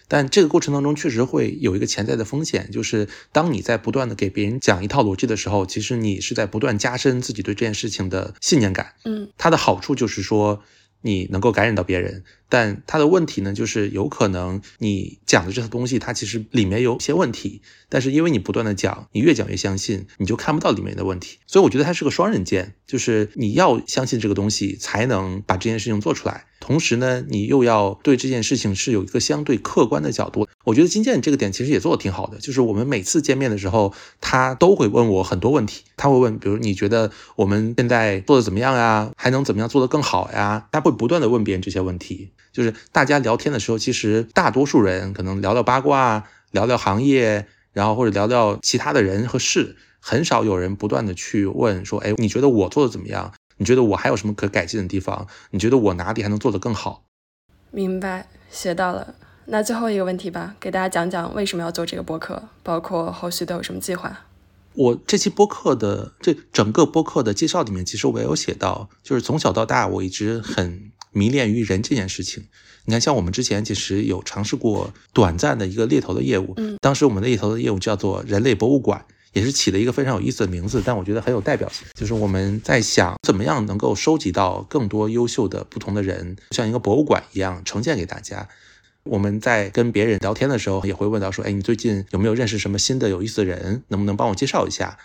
但这个过程当中确实会有一个潜在的风险，就是当你在不断的给别人讲一套逻辑的时候，其实你是在不断加深自己对这件事情的信念感。嗯，它的好处就是说。你能够感染到别人，但他的问题呢，就是有可能你讲的这套东西，它其实里面有些问题，但是因为你不断的讲，你越讲越相信，你就看不到里面的问题。所以我觉得它是个双刃剑，就是你要相信这个东西，才能把这件事情做出来。同时呢，你又要对这件事情是有一个相对客观的角度。我觉得金建这个点其实也做的挺好的，就是我们每次见面的时候，他都会问我很多问题。他会问，比如你觉得我们现在做的怎么样呀？还能怎么样做得更好呀？他会不断的问别人这些问题。就是大家聊天的时候，其实大多数人可能聊聊八卦，聊聊行业，然后或者聊聊其他的人和事，很少有人不断的去问说，哎，你觉得我做的怎么样？你觉得我还有什么可改进的地方？你觉得我哪里还能做得更好？明白，学到了。那最后一个问题吧，给大家讲讲为什么要做这个播客，包括后续都有什么计划。我这期播客的这整个播客的介绍里面，其实我也有写到，就是从小到大我一直很迷恋于人这件事情。你看，像我们之前其实有尝试过短暂的一个猎头的业务，嗯，当时我们的猎头的业务叫做人类博物馆。也是起了一个非常有意思的名字，但我觉得很有代表性。就是我们在想怎么样能够收集到更多优秀的不同的人，像一个博物馆一样呈现给大家。我们在跟别人聊天的时候，也会问到说：“哎，你最近有没有认识什么新的有意思的人？能不能帮我介绍一下？”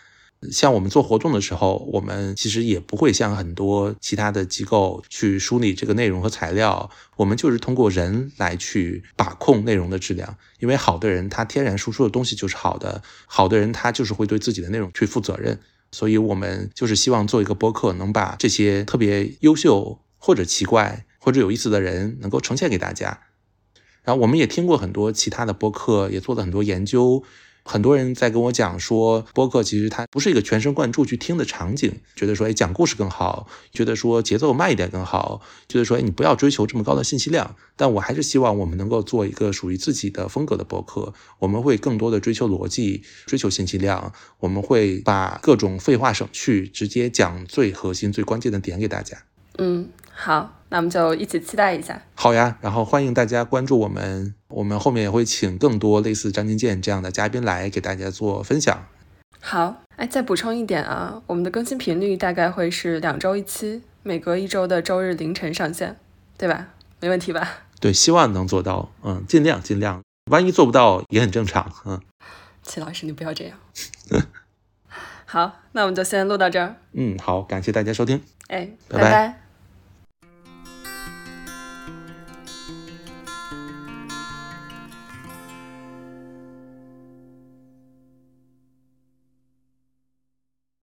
像我们做活动的时候，我们其实也不会像很多其他的机构去梳理这个内容和材料，我们就是通过人来去把控内容的质量。因为好的人他天然输出的东西就是好的，好的人他就是会对自己的内容去负责任。所以我们就是希望做一个播客，能把这些特别优秀或者奇怪或者有意思的人能够呈现给大家。然后我们也听过很多其他的播客，也做了很多研究。很多人在跟我讲说，播客其实它不是一个全神贯注去听的场景，觉得说，哎，讲故事更好，觉得说节奏慢一点更好，觉得说，哎，你不要追求这么高的信息量。但我还是希望我们能够做一个属于自己的风格的播客，我们会更多的追求逻辑，追求信息量，我们会把各种废话省去，直接讲最核心、最关键的点给大家。嗯，好，那我们就一起期待一下。好呀，然后欢迎大家关注我们，我们后面也会请更多类似张金健这样的嘉宾来给大家做分享。好，哎，再补充一点啊，我们的更新频率大概会是两周一期，每隔一周的周日凌晨上线，对吧？没问题吧？对，希望能做到，嗯，尽量尽量，万一做不到也很正常，嗯。齐老师，你不要这样。<laughs> 好，那我们就先录到这儿。嗯，好，感谢大家收听。哎，拜拜。